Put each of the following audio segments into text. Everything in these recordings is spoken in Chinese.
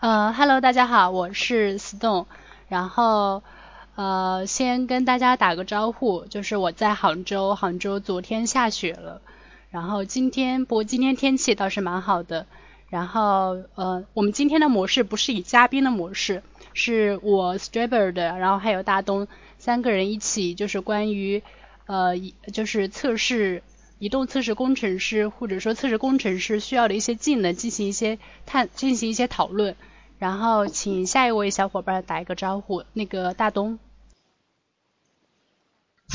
呃，Hello，大家好，我是 Stone。然后，呃，先跟大家打个招呼，就是我在杭州，杭州昨天下雪了。然后今天，不过今天天气倒是蛮好的。然后，呃，我们今天的模式不是以嘉宾的模式，是我 Straber 的，然后还有大东三个人一起，就是关于，呃，就是测试。移动测试工程师或者说测试工程师需要的一些技能进行一些探进行一些讨论，然后请下一位小伙伴打一个招呼，那个大东。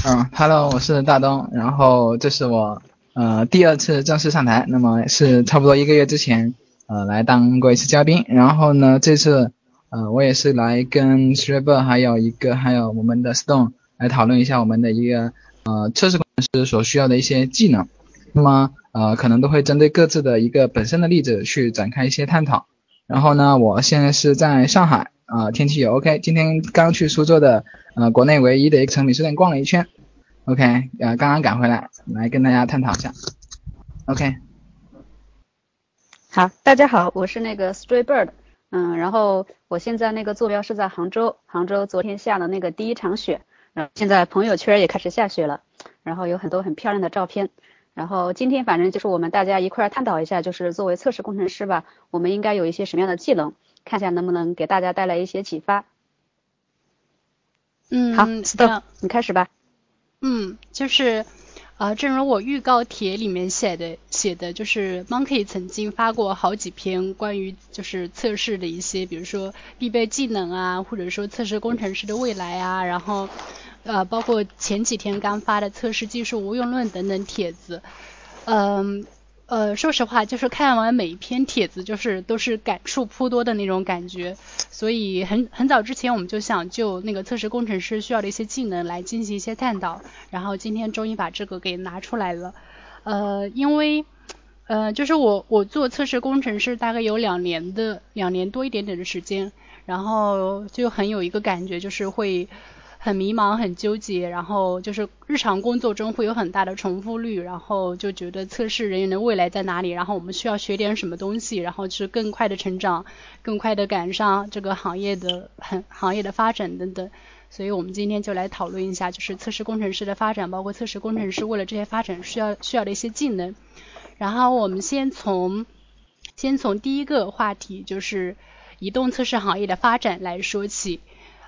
嗯，Hello，我是大东，然后这是我呃第二次正式上台，那么是差不多一个月之前呃来当过一次嘉宾，然后呢这次呃我也是来跟 s h r e b e r 还有一个还有我们的 Stone 来讨论一下我们的一个呃测试。是所需要的一些技能，那么呃可能都会针对各自的一个本身的例子去展开一些探讨。然后呢，我现在是在上海啊，天气也 OK，今天刚去苏州的呃国内唯一的一个诚品书店逛了一圈，OK，呃刚刚赶回来，来跟大家探讨一下，OK。好，大家好，我是那个 Stray Bird，嗯，然后我现在那个坐标是在杭州，杭州昨天下了那个第一场雪，然后现在朋友圈也开始下雪了。然后有很多很漂亮的照片，然后今天反正就是我们大家一块儿探讨一下，就是作为测试工程师吧，我们应该有一些什么样的技能，看一下能不能给大家带来一些启发。嗯，好，Stop，你开始吧。嗯，就是啊，正如我预告帖里面写的，写的就是 Monkey 曾经发过好几篇关于就是测试的一些，比如说必备技能啊，或者说测试工程师的未来啊，然后。呃，包括前几天刚发的测试技术无用论等等帖子，嗯，呃，说实话，就是看完每一篇帖子，就是都是感触颇多的那种感觉。所以很很早之前我们就想就那个测试工程师需要的一些技能来进行一些探讨，然后今天终于把这个给拿出来了。呃，因为呃，就是我我做测试工程师大概有两年的两年多一点点的时间，然后就很有一个感觉，就是会。很迷茫，很纠结，然后就是日常工作中会有很大的重复率，然后就觉得测试人员的未来在哪里，然后我们需要学点什么东西，然后去更快的成长，更快的赶上这个行业的很行业的发展等等。所以我们今天就来讨论一下，就是测试工程师的发展，包括测试工程师为了这些发展需要需要的一些技能。然后我们先从先从第一个话题，就是移动测试行业的发展来说起。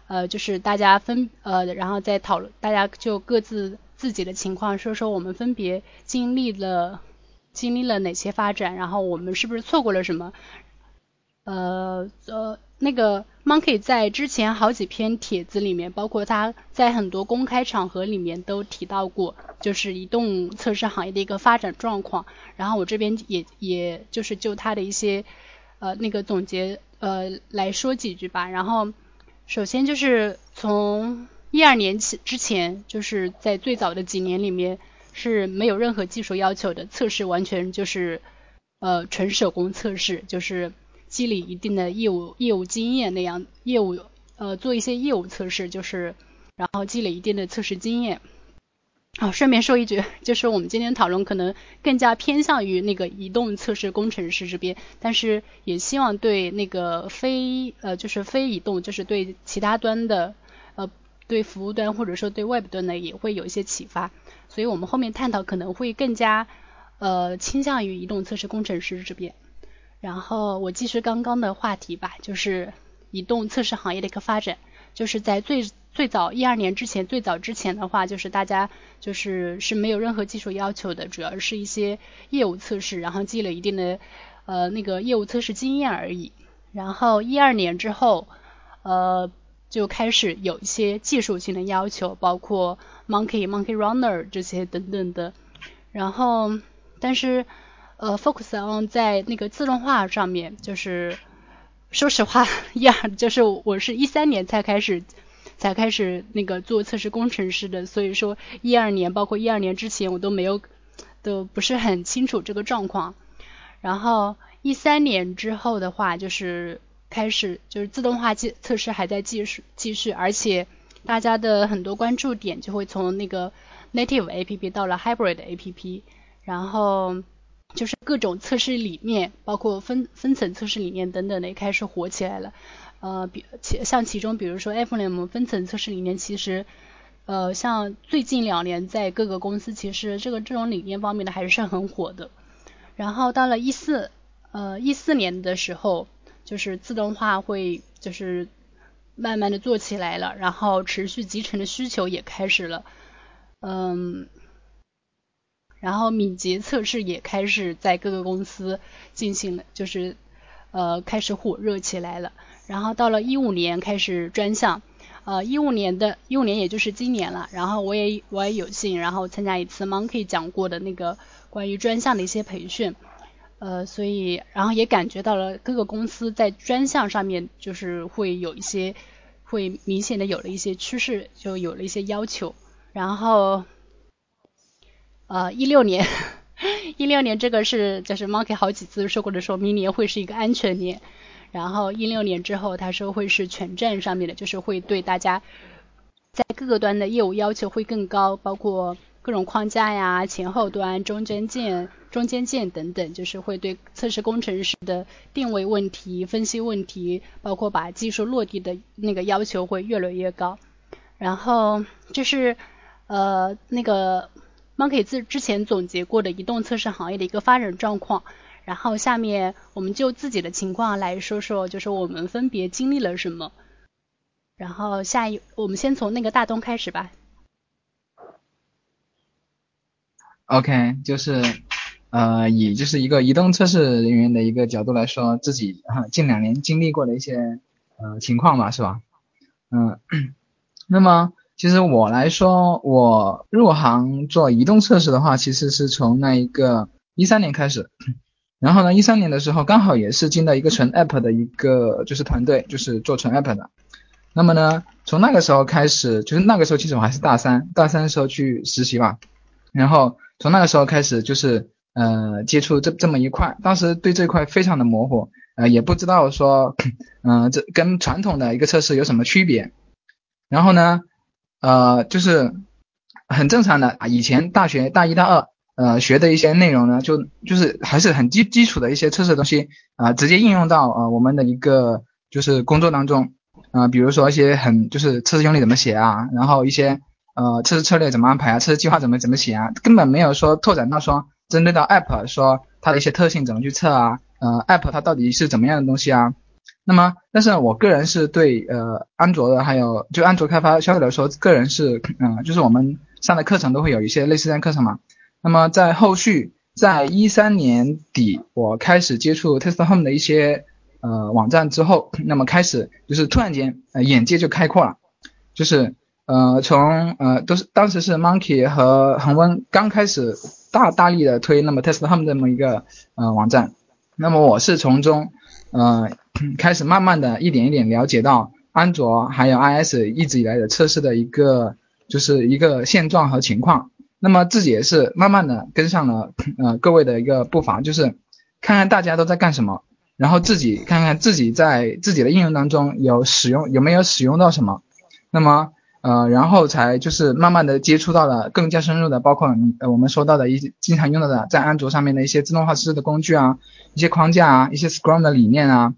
呃，就是大家分呃，然后再讨论，大家就各自自己的情况说说，我们分别经历了经历了哪些发展，然后我们是不是错过了什么？呃呃，那个 Monkey 在之前好几篇帖子里面，包括他在很多公开场合里面都提到过，就是移动测试行业的一个发展状况。然后我这边也也就是就他的一些呃那个总结呃来说几句吧，然后。首先就是从一二年起之前，就是在最早的几年里面是没有任何技术要求的，测试完全就是呃纯手工测试，就是积累一定的业务业务经验那样，业务呃做一些业务测试，就是然后积累一定的测试经验。好，顺便说一句，就是我们今天讨论可能更加偏向于那个移动测试工程师这边，但是也希望对那个非呃就是非移动，就是对其他端的呃对服务端或者说对 Web 端的也会有一些启发，所以我们后面探讨可能会更加呃倾向于移动测试工程师这边。然后我继续刚刚的话题吧，就是移动测试行业的一个发展，就是在最。最早一二年之前，最早之前的话，就是大家就是是没有任何技术要求的，主要是一些业务测试，然后积累一定的呃那个业务测试经验而已。然后一二年之后，呃就开始有一些技术性的要求，包括 Monkey、Monkey Runner 这些等等的。然后但是呃 focus on 在那个自动化上面，就是说实话，一二就是我是一三年才开始。才开始那个做测试工程师的，所以说一二年，包括一二年之前，我都没有，都不是很清楚这个状况。然后一三年之后的话，就是开始就是自动化测测试还在继续继续，而且大家的很多关注点就会从那个 native A P P 到了 hybrid A P P，然后就是各种测试理念，包括分分层测试理念等等的也开始火起来了。呃，比其像其中比如说 FLM 分层测试理念，其实呃像最近两年在各个公司其实这个这种理念方面的还是很火的。然后到了一四呃一四年的时候，就是自动化会就是慢慢的做起来了，然后持续集成的需求也开始了，嗯。然后敏捷测试也开始在各个公司进行了，就是呃开始火热起来了。然后到了一五年开始专项，呃一五年的一五年也就是今年了。然后我也我也有幸然后参加一次 Monkey 讲过的那个关于专项的一些培训，呃所以然后也感觉到了各个公司在专项上面就是会有一些会明显的有了一些趋势，就有了一些要求。然后。呃，一六年，一六年这个是就是 Monkey 好几次说过的，说明年会是一个安全年。然后一六年之后，他说会是全站上面的，就是会对大家在各个端的业务要求会更高，包括各种框架呀、前后端、中间件、中间件等等，就是会对测试工程师的定位问题、分析问题，包括把技术落地的那个要求会越来越高。然后就是呃那个。Monkey 自之前总结过的移动测试行业的一个发展状况，然后下面我们就自己的情况来说说，就是我们分别经历了什么。然后下一，我们先从那个大东开始吧。OK，就是呃，以就是一个移动测试人员的一个角度来说，自己啊近两年经历过的一些呃情况吧，是吧？嗯，那么。其实我来说，我入行做移动测试的话，其实是从那一个一三年开始。然后呢，一三年的时候刚好也是进到一个纯 app 的一个就是团队，就是做纯 app 的。那么呢，从那个时候开始，就是那个时候其实我还是大三，大三的时候去实习吧。然后从那个时候开始，就是呃接触这这么一块，当时对这块非常的模糊，呃也不知道说，嗯这跟传统的一个测试有什么区别。然后呢？呃，就是很正常的啊。以前大学大一、大二，呃，学的一些内容呢，就就是还是很基基础的一些测试东西啊，直接应用到呃我们的一个就是工作当中啊。比如说一些很就是测试用例怎么写啊，然后一些呃测试策略怎么安排啊，测试计划怎么怎么写啊，根本没有说拓展到说针对到 app 说它的一些特性怎么去测啊，呃，app 它到底是怎么样的东西啊。那么，但是我个人是对呃安卓的，还有就安卓开发相对来说，个人是嗯，就是我们上的课程都会有一些类似这样课程嘛。那么在后续，在一三年底，我开始接触 Test Home 的一些呃网站之后，那么开始就是突然间呃眼界就开阔了，就是呃从呃都是当时是 Monkey 和恒温刚开始大大力的推那么 Test Home 这么一个呃网站，那么我是从中呃。开始慢慢的一点一点了解到安卓还有 iOS 一直以来的测试的一个就是一个现状和情况，那么自己也是慢慢的跟上了呃各位的一个步伐，就是看看大家都在干什么，然后自己看看自己在自己的应用当中有使用有没有使用到什么，那么呃然后才就是慢慢的接触到了更加深入的，包括呃我们说到的一些经常用到的在安卓上面的一些自动化测试的工具啊，一些框架啊，一些 Scrum 的理念啊。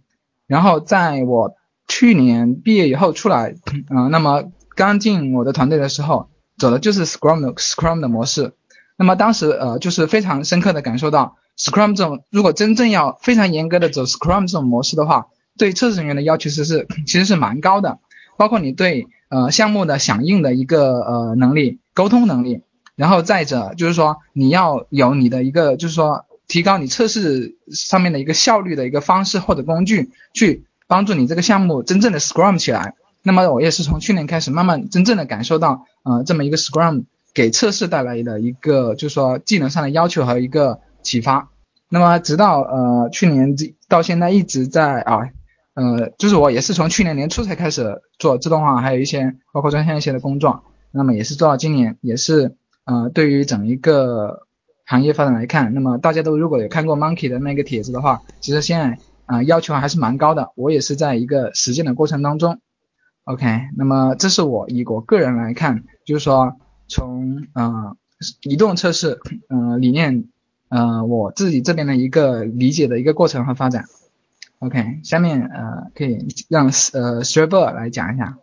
然后在我去年毕业以后出来，嗯，那么刚进我的团队的时候，走的就是 Scrum 的 Scrum 的模式。那么当时呃就是非常深刻的感受到，Scrum 这种如果真正要非常严格的走 Scrum 这种模式的话，对测试人员的要求其实是其实是蛮高的，包括你对呃项目的响应的一个呃能力、沟通能力，然后再者就是说你要有你的一个就是说。提高你测试上面的一个效率的一个方式或者工具，去帮助你这个项目真正的 Scrum 起来。那么我也是从去年开始，慢慢真正的感受到，呃，这么一个 Scrum 给测试带来的一个，就是说技能上的要求和一个启发。那么直到呃去年到现在一直在啊，呃，就是我也是从去年年初才开始做自动化，还有一些包括专项一些的工作。那么也是做到今年，也是呃对于整一个。行业发展来看，那么大家都如果有看过 Monkey 的那个帖子的话，其实现在啊要求还是蛮高的。我也是在一个实践的过程当中。OK，那么这是我以我个人来看，就是说从呃移动测试呃理念呃我自己这边的一个理解的一个过程和发展。OK，下面呃可以让呃 s t r a b e r 来讲一下。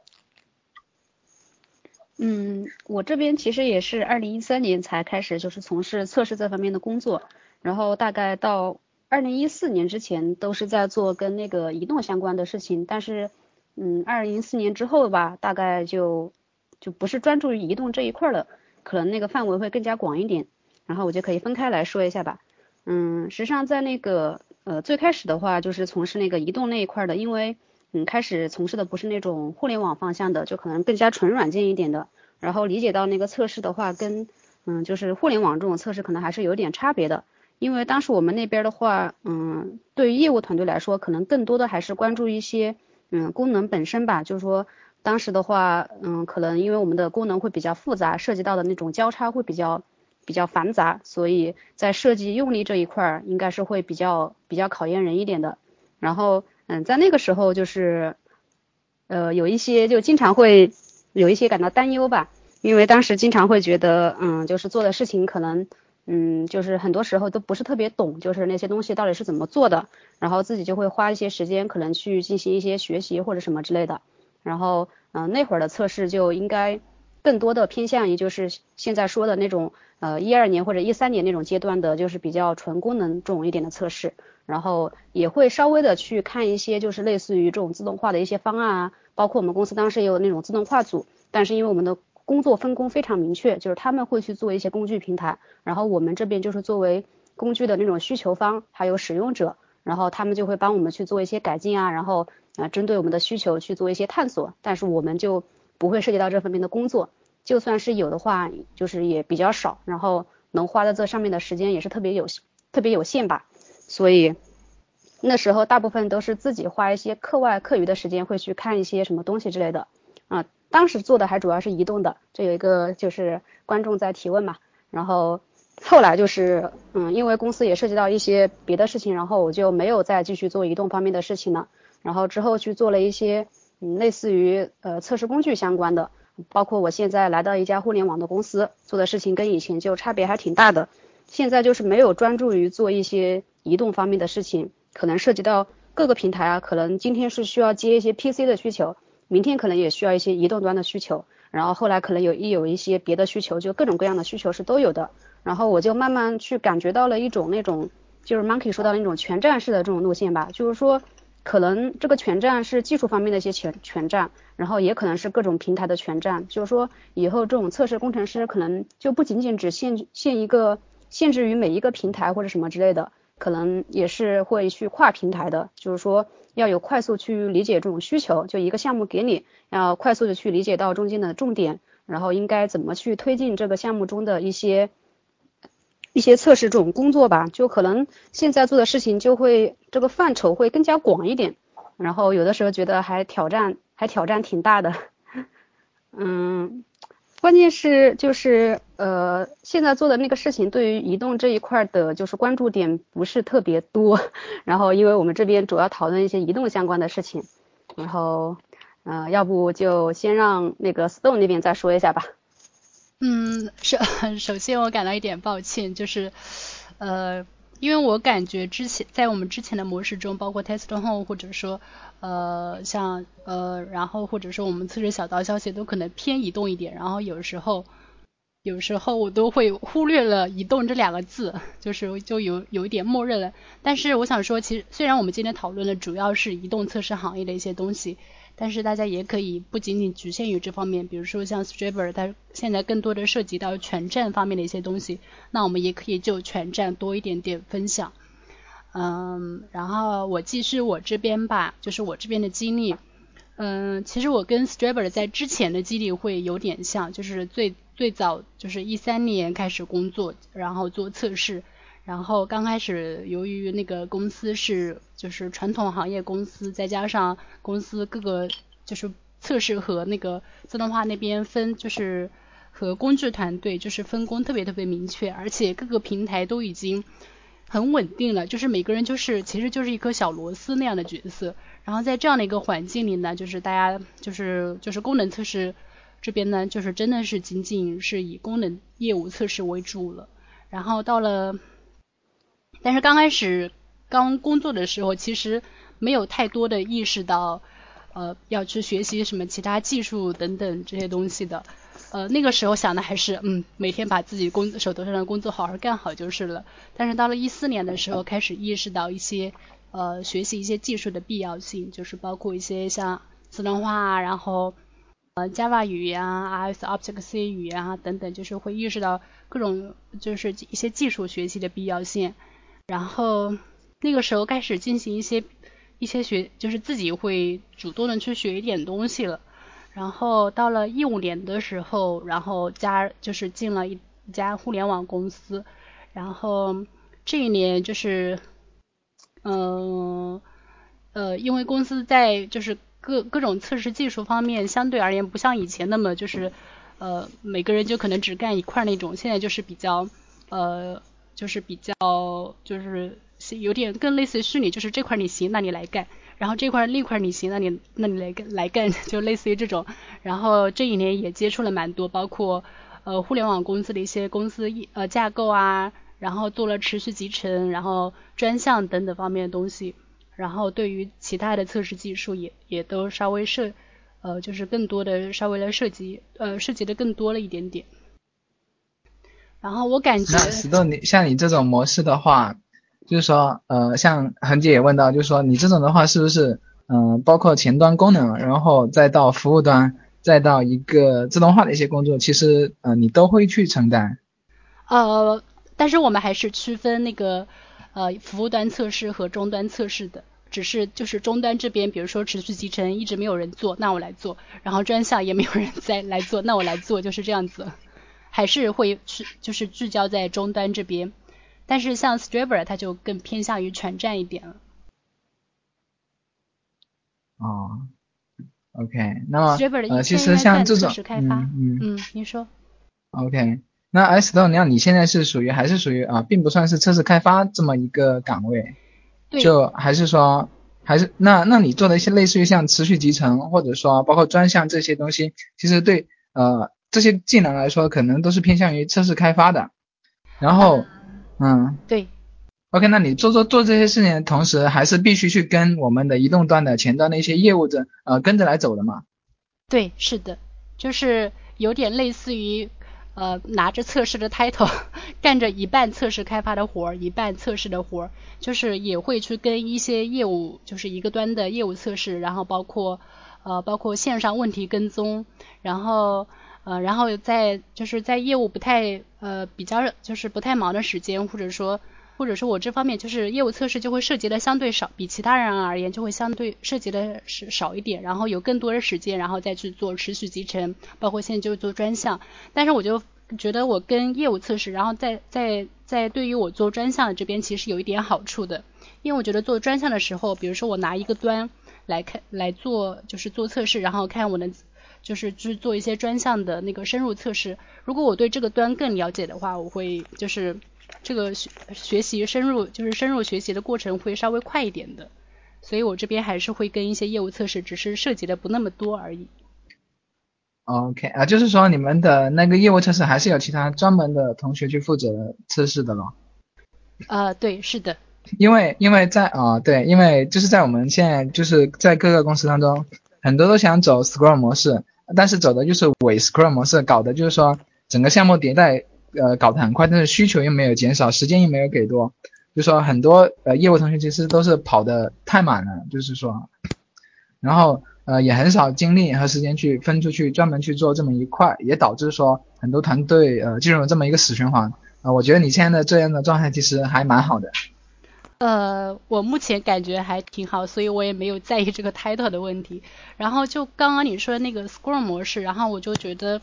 嗯，我这边其实也是二零一三年才开始就是从事测试这方面的工作，然后大概到二零一四年之前都是在做跟那个移动相关的事情，但是嗯，二零一四年之后吧，大概就就不是专注于移动这一块了，可能那个范围会更加广一点，然后我就可以分开来说一下吧。嗯，实际上在那个呃最开始的话就是从事那个移动那一块的，因为嗯开始从事的不是那种互联网方向的，就可能更加纯软件一点的，然后理解到那个测试的话跟嗯就是互联网这种测试可能还是有点差别的，因为当时我们那边的话，嗯对于业务团队来说，可能更多的还是关注一些嗯功能本身吧，就是说当时的话，嗯可能因为我们的功能会比较复杂，涉及到的那种交叉会比较。比较繁杂，所以在设计用力这一块儿应该是会比较比较考验人一点的。然后，嗯，在那个时候就是，呃，有一些就经常会有一些感到担忧吧，因为当时经常会觉得，嗯，就是做的事情可能，嗯，就是很多时候都不是特别懂，就是那些东西到底是怎么做的，然后自己就会花一些时间可能去进行一些学习或者什么之类的。然后，嗯，那会儿的测试就应该。更多的偏向于就是现在说的那种，呃，一二年或者一三年那种阶段的，就是比较纯功能重一点的测试，然后也会稍微的去看一些就是类似于这种自动化的一些方案啊，包括我们公司当时也有那种自动化组，但是因为我们的工作分工非常明确，就是他们会去做一些工具平台，然后我们这边就是作为工具的那种需求方还有使用者，然后他们就会帮我们去做一些改进啊，然后啊针对我们的需求去做一些探索，但是我们就。不会涉及到这方面的工作，就算是有的话，就是也比较少，然后能花在这上面的时间也是特别有特别有限吧。所以那时候大部分都是自己花一些课外课余的时间，会去看一些什么东西之类的啊。当时做的还主要是移动的，这有一个就是观众在提问嘛。然后后来就是嗯，因为公司也涉及到一些别的事情，然后我就没有再继续做移动方面的事情了。然后之后去做了一些。嗯，类似于呃测试工具相关的，包括我现在来到一家互联网的公司，做的事情跟以前就差别还挺大的。现在就是没有专注于做一些移动方面的事情，可能涉及到各个平台啊，可能今天是需要接一些 PC 的需求，明天可能也需要一些移动端的需求，然后后来可能有一有一些别的需求，就各种各样的需求是都有的。然后我就慢慢去感觉到了一种那种，就是 Monkey 说到那种全站式的这种路线吧，就是说。可能这个全站是技术方面的一些全全站，然后也可能是各种平台的全站。就是说，以后这种测试工程师可能就不仅仅只限限一个限制于每一个平台或者什么之类的，可能也是会去跨平台的。就是说，要有快速去理解这种需求，就一个项目给你，要快速的去理解到中间的重点，然后应该怎么去推进这个项目中的一些。一些测试这种工作吧，就可能现在做的事情就会这个范畴会更加广一点，然后有的时候觉得还挑战还挑战挺大的，嗯，关键是就是呃现在做的那个事情对于移动这一块的就是关注点不是特别多，然后因为我们这边主要讨论一些移动相关的事情，然后呃要不就先让那个 Stone 那边再说一下吧。嗯，首首先我感到一点抱歉，就是，呃，因为我感觉之前在我们之前的模式中，包括 test home 或者说，呃，像呃，然后或者说我们测试小道消息都可能偏移动一点，然后有时候有时候我都会忽略了移动这两个字，就是就有有一点默认了。但是我想说，其实虽然我们今天讨论的主要是移动测试行业的一些东西。但是大家也可以不仅仅局限于这方面，比如说像 Striber 它现在更多的涉及到全站方面的一些东西，那我们也可以就全站多一点点分享。嗯，然后我继续我这边吧，就是我这边的经历，嗯，其实我跟 Striber 在之前的经历会有点像，就是最最早就是一三年开始工作，然后做测试。然后刚开始，由于那个公司是就是传统行业公司，再加上公司各个就是测试和那个自动化那边分，就是和工具团队就是分工特别特别明确，而且各个平台都已经很稳定了，就是每个人就是其实就是一颗小螺丝那样的角色。然后在这样的一个环境里呢，就是大家就是就是功能测试这边呢，就是真的是仅仅是以功能业务测试为主了。然后到了但是刚开始刚工作的时候，其实没有太多的意识到，呃，要去学习什么其他技术等等这些东西的。呃，那个时候想的还是，嗯，每天把自己工手头上的工作好好干好就是了。但是到了一四年的时候，开始意识到一些，呃，学习一些技术的必要性，就是包括一些像自动化，然后，呃，Java 语言啊，RS Object C 语言啊等等，就是会意识到各种就是一些技术学习的必要性。然后那个时候开始进行一些一些学，就是自己会主动的去学一点东西了。然后到了一五年的时候，然后加就是进了一家互联网公司，然后这一年就是，嗯呃，因为公司在就是各各种测试技术方面相对而言不像以前那么就是呃每个人就可能只干一块那种，现在就是比较呃就是比较就是有点更类似于虚拟，就是这块你行，那你来干。然后这块那块你行，那你那你来干来干，就类似于这种。然后这一年也接触了蛮多，包括呃互联网公司的一些公司呃架构啊，然后做了持续集成，然后专项等等方面的东西。然后对于其他的测试技术也也都稍微涉呃就是更多的稍微的涉及呃涉及的更多了一点点。然后我感觉。那石头你像你这种模式的话。就是说，呃，像恒姐也问到，就是说你这种的话，是不是，嗯，包括前端功能，然后再到服务端，再到一个自动化的一些工作，其实，呃，你都会去承担。呃，但是我们还是区分那个，呃，服务端测试和终端测试的，只是就是终端这边，比如说持续集成一直没有人做，那我来做，然后专项也没有人再来做，那我来做，就是这样子，还是会去就是聚焦在终端这边。但是像 Striver 它就更偏向于全站一点了。哦，OK，那么呃，其实像这种，嗯嗯，您说。OK，那 S 豆，你看你现在是属于还是属于啊，并不算是测试开发这么一个岗位，就还是说还是那那你做的一些类似于像持续集成或者说包括专项这些东西，其实对呃这些技能来说，可能都是偏向于测试开发的，然后。嗯，对，OK，那你做做做这些事情的同时，还是必须去跟我们的移动端的前端的一些业务的呃跟着来走的嘛？对，是的，就是有点类似于呃拿着测试的 title，干着一半测试开发的活儿，一半测试的活儿，就是也会去跟一些业务，就是一个端的业务测试，然后包括呃包括线上问题跟踪，然后。呃，然后在就是在业务不太呃比较就是不太忙的时间，或者说或者说我这方面就是业务测试就会涉及的相对少，比其他人而言就会相对涉及的是少一点，然后有更多的时间，然后再去做持续集成，包括现在就做专项。但是我就觉得我跟业务测试，然后在在在对于我做专项的这边其实有一点好处的，因为我觉得做专项的时候，比如说我拿一个端来看来做就是做测试，然后看我能。就是去做一些专项的那个深入测试。如果我对这个端更了解的话，我会就是这个学学习深入，就是深入学习的过程会稍微快一点的。所以我这边还是会跟一些业务测试，只是涉及的不那么多而已。OK 啊，就是说你们的那个业务测试还是有其他专门的同学去负责测试的咯？呃，对，是的。因为因为在啊对，因为就是在我们现在就是在各个公司当中，很多都想走 Scrum 模式。但是走的就是伪 Scrum 模式，搞的就是说整个项目迭代，呃，搞得很快，但是需求又没有减少，时间又没有给多，就说很多呃业务同学其实都是跑的太满了，就是说，然后呃也很少精力和时间去分出去专门去做这么一块，也导致说很多团队呃进入了这么一个死循环啊。我觉得你现在的这样的状态其实还蛮好的。呃，我目前感觉还挺好，所以我也没有在意这个 title 的问题。然后就刚刚你说的那个 Scrum 模式，然后我就觉得，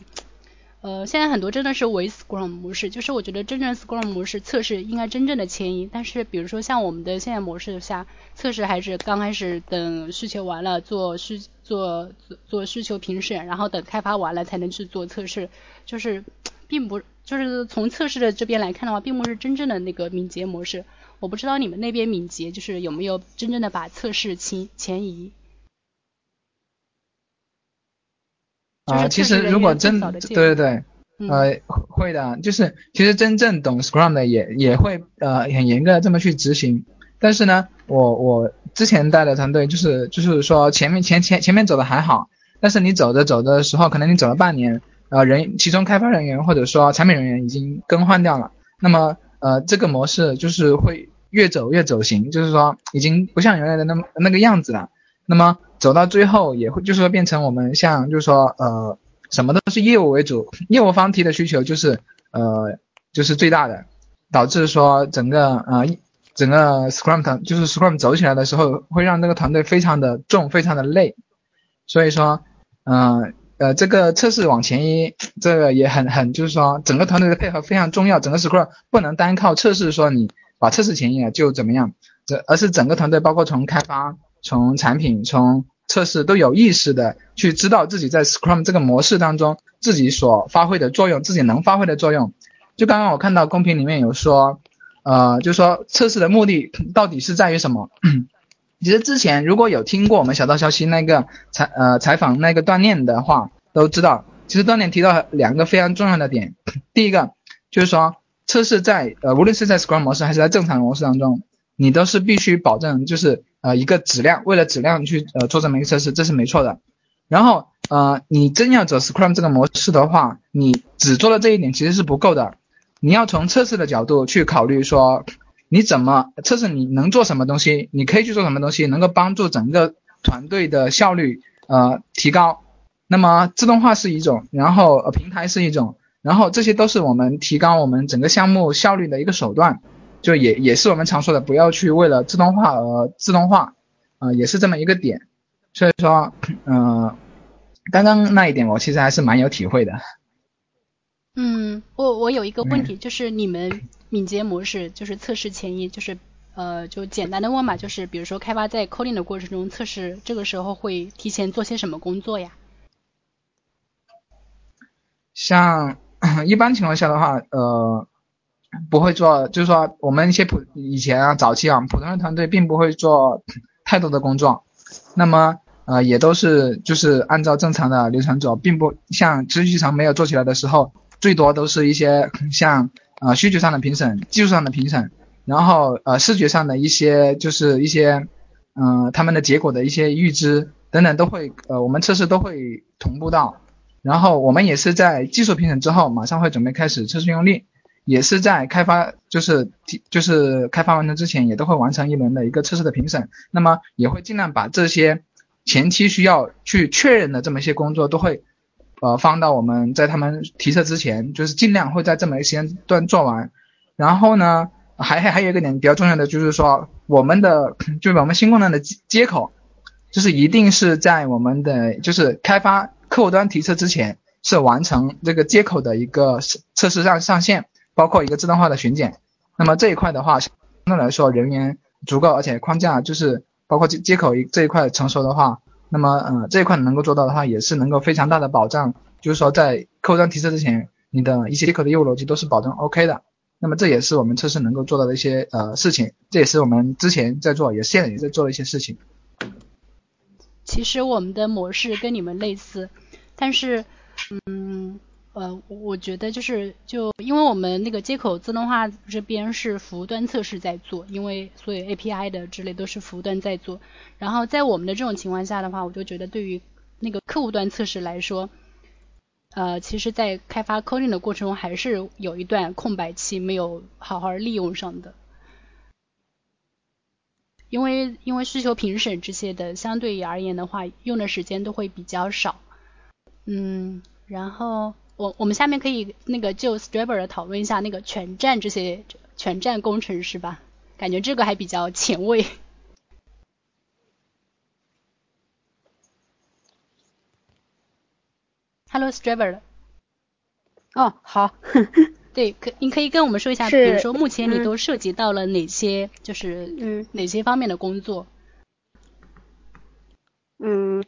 呃，现在很多真的是伪 Scrum 模式，就是我觉得真正 Scrum 模式测试应该真正的迁移，但是比如说像我们的现在模式下，测试还是刚开始等需求完了做需做做需求评审，然后等开发完了才能去做测试，就是并不就是从测试的这边来看的话，并不是真正的那个敏捷模式。我不知道你们那边敏捷就是有没有真正的把测试前前移？啊，其实如果真对对对，呃，会的，就是其实真正懂 Scrum 的也也会呃很严格的这么去执行。但是呢，我我之前带的团队就是就是说前面前前前面走的还好，但是你走着走的时候，可能你走了半年，呃人其中开发人员或者说产品人员已经更换掉了，那么呃这个模式就是会越走越走形，就是说已经不像原来的那么那个样子了。那么走到最后也会就是说变成我们像就是说呃。什么都是业务为主，业务方提的需求就是呃就是最大的，导致说整个呃整个 Scrum 团就是 Scrum 走起来的时候会让这个团队非常的重，非常的累。所以说，嗯呃这个测试往前一这个也很很就是说整个团队的配合非常重要，整个 Scrum 不能单靠测试说你把测试前一了就怎么样，这而是整个团队包括从开发、从产品、从测试都有意识的去知道自己在 Scrum 这个模式当中自己所发挥的作用，自己能发挥的作用。就刚刚我看到公屏里面有说，呃，就说测试的目的到底是在于什么？其实之前如果有听过我们小道消息那个采呃采访那个锻炼的话，都知道，其实锻炼提到两个非常重要的点。第一个就是说测试在呃无论是在 Scrum 模式还是在正常模式当中，你都是必须保证就是。呃，一个质量，为了质量去呃做这么一个测试，这是没错的。然后呃，你真要走 Scrum 这个模式的话，你只做了这一点其实是不够的。你要从测试的角度去考虑说，你怎么测试你能做什么东西，你可以去做什么东西，能够帮助整个团队的效率呃提高。那么自动化是一种，然后呃平台是一种，然后这些都是我们提高我们整个项目效率的一个手段。就也也是我们常说的，不要去为了自动化而自动化，啊，也是这么一个点。所以说，嗯，刚刚那一点我其实还是蛮有体会的。嗯，我我有一个问题，就是你们敏捷模式就是测试前一，就是呃，就简单的问嘛，就是比如说开发在 coding 的过程中测试，这个时候会提前做些什么工作呀？像 一般情况下的话，呃。不会做，就是说我们一些普以前啊早期啊普通的团队并不会做太多的工作，那么呃也都是就是按照正常的流程走，并不像持续长没有做起来的时候，最多都是一些像呃需求上的评审、技术上的评审，然后呃视觉上的一些就是一些嗯他们的结果的一些预知等等都会呃我们测试都会同步到，然后我们也是在技术评审之后马上会准备开始测试用力。也是在开发，就是就是开发完成之前，也都会完成一轮的一个测试的评审。那么也会尽量把这些前期需要去确认的这么一些工作，都会呃放到我们在他们提测之前，就是尽量会在这么一个时间段做完。然后呢，还还还有一个点比较重要的就是说，我们的就是我们新功能的接口，就是一定是在我们的就是开发客户端提测之前，是完成这个接口的一个测试上上线。包括一个自动化的巡检，那么这一块的话，相对来说人员足够，而且框架就是包括接接口这一块成熟的话，那么呃这一块能够做到的话，也是能够非常大的保障，就是说在客户端提测之前，你的一些接口的业务逻辑都是保证 OK 的。那么这也是我们测试能够做到的一些呃事情，这也是我们之前在做，也现在也在做的一些事情。其实我们的模式跟你们类似，但是嗯。呃，我觉得就是就因为我们那个接口自动化这边是服务端测试在做，因为所有 API 的之类都是服务端在做。然后在我们的这种情况下的话，我就觉得对于那个客户端测试来说，呃，其实在开发 coding 的过程中还是有一段空白期没有好好利用上的，因为因为需求评审这些的相对而言的话，用的时间都会比较少。嗯，然后。我我们下面可以那个就 Striber 的讨论一下那个全站这些全站工程师吧，感觉这个还比较前卫。Hello Striver，。哦，好。对，可你可以跟我们说一下，比如说目前你都涉及到了哪些，就是嗯哪些方面的工作？嗯。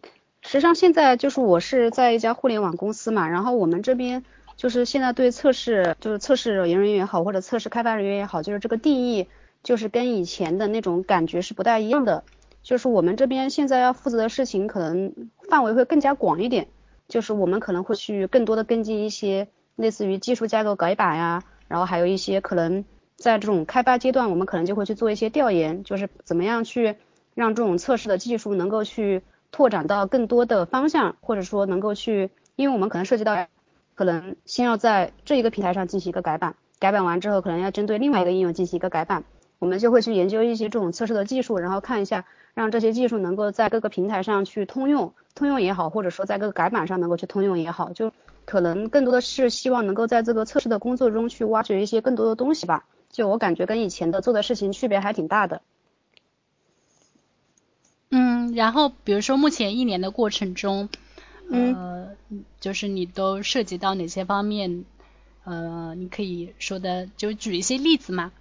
实际上现在就是我是在一家互联网公司嘛，然后我们这边就是现在对测试，就是测试人员也好，或者测试开发人员也好，就是这个定义就是跟以前的那种感觉是不太一样的。就是我们这边现在要负责的事情可能范围会更加广一点，就是我们可能会去更多的跟进一些类似于技术架构改版呀，然后还有一些可能在这种开发阶段，我们可能就会去做一些调研，就是怎么样去让这种测试的技术能够去拓展到更多的方向，或者说能够去，因为我们可能涉及到，可能先要在这一个平台上进行一个改版，改版完之后，可能要针对另外一个应用进行一个改版，我们就会去研究一些这种测试的技术，然后看一下。让这些技术能够在各个平台上去通用，通用也好，或者说在各个改版上能够去通用也好，就可能更多的是希望能够在这个测试的工作中去挖掘一些更多的东西吧。就我感觉跟以前的做的事情区别还挺大的。嗯，然后比如说目前一年的过程中，呃，就是你都涉及到哪些方面？呃，你可以说的就举一些例子吗？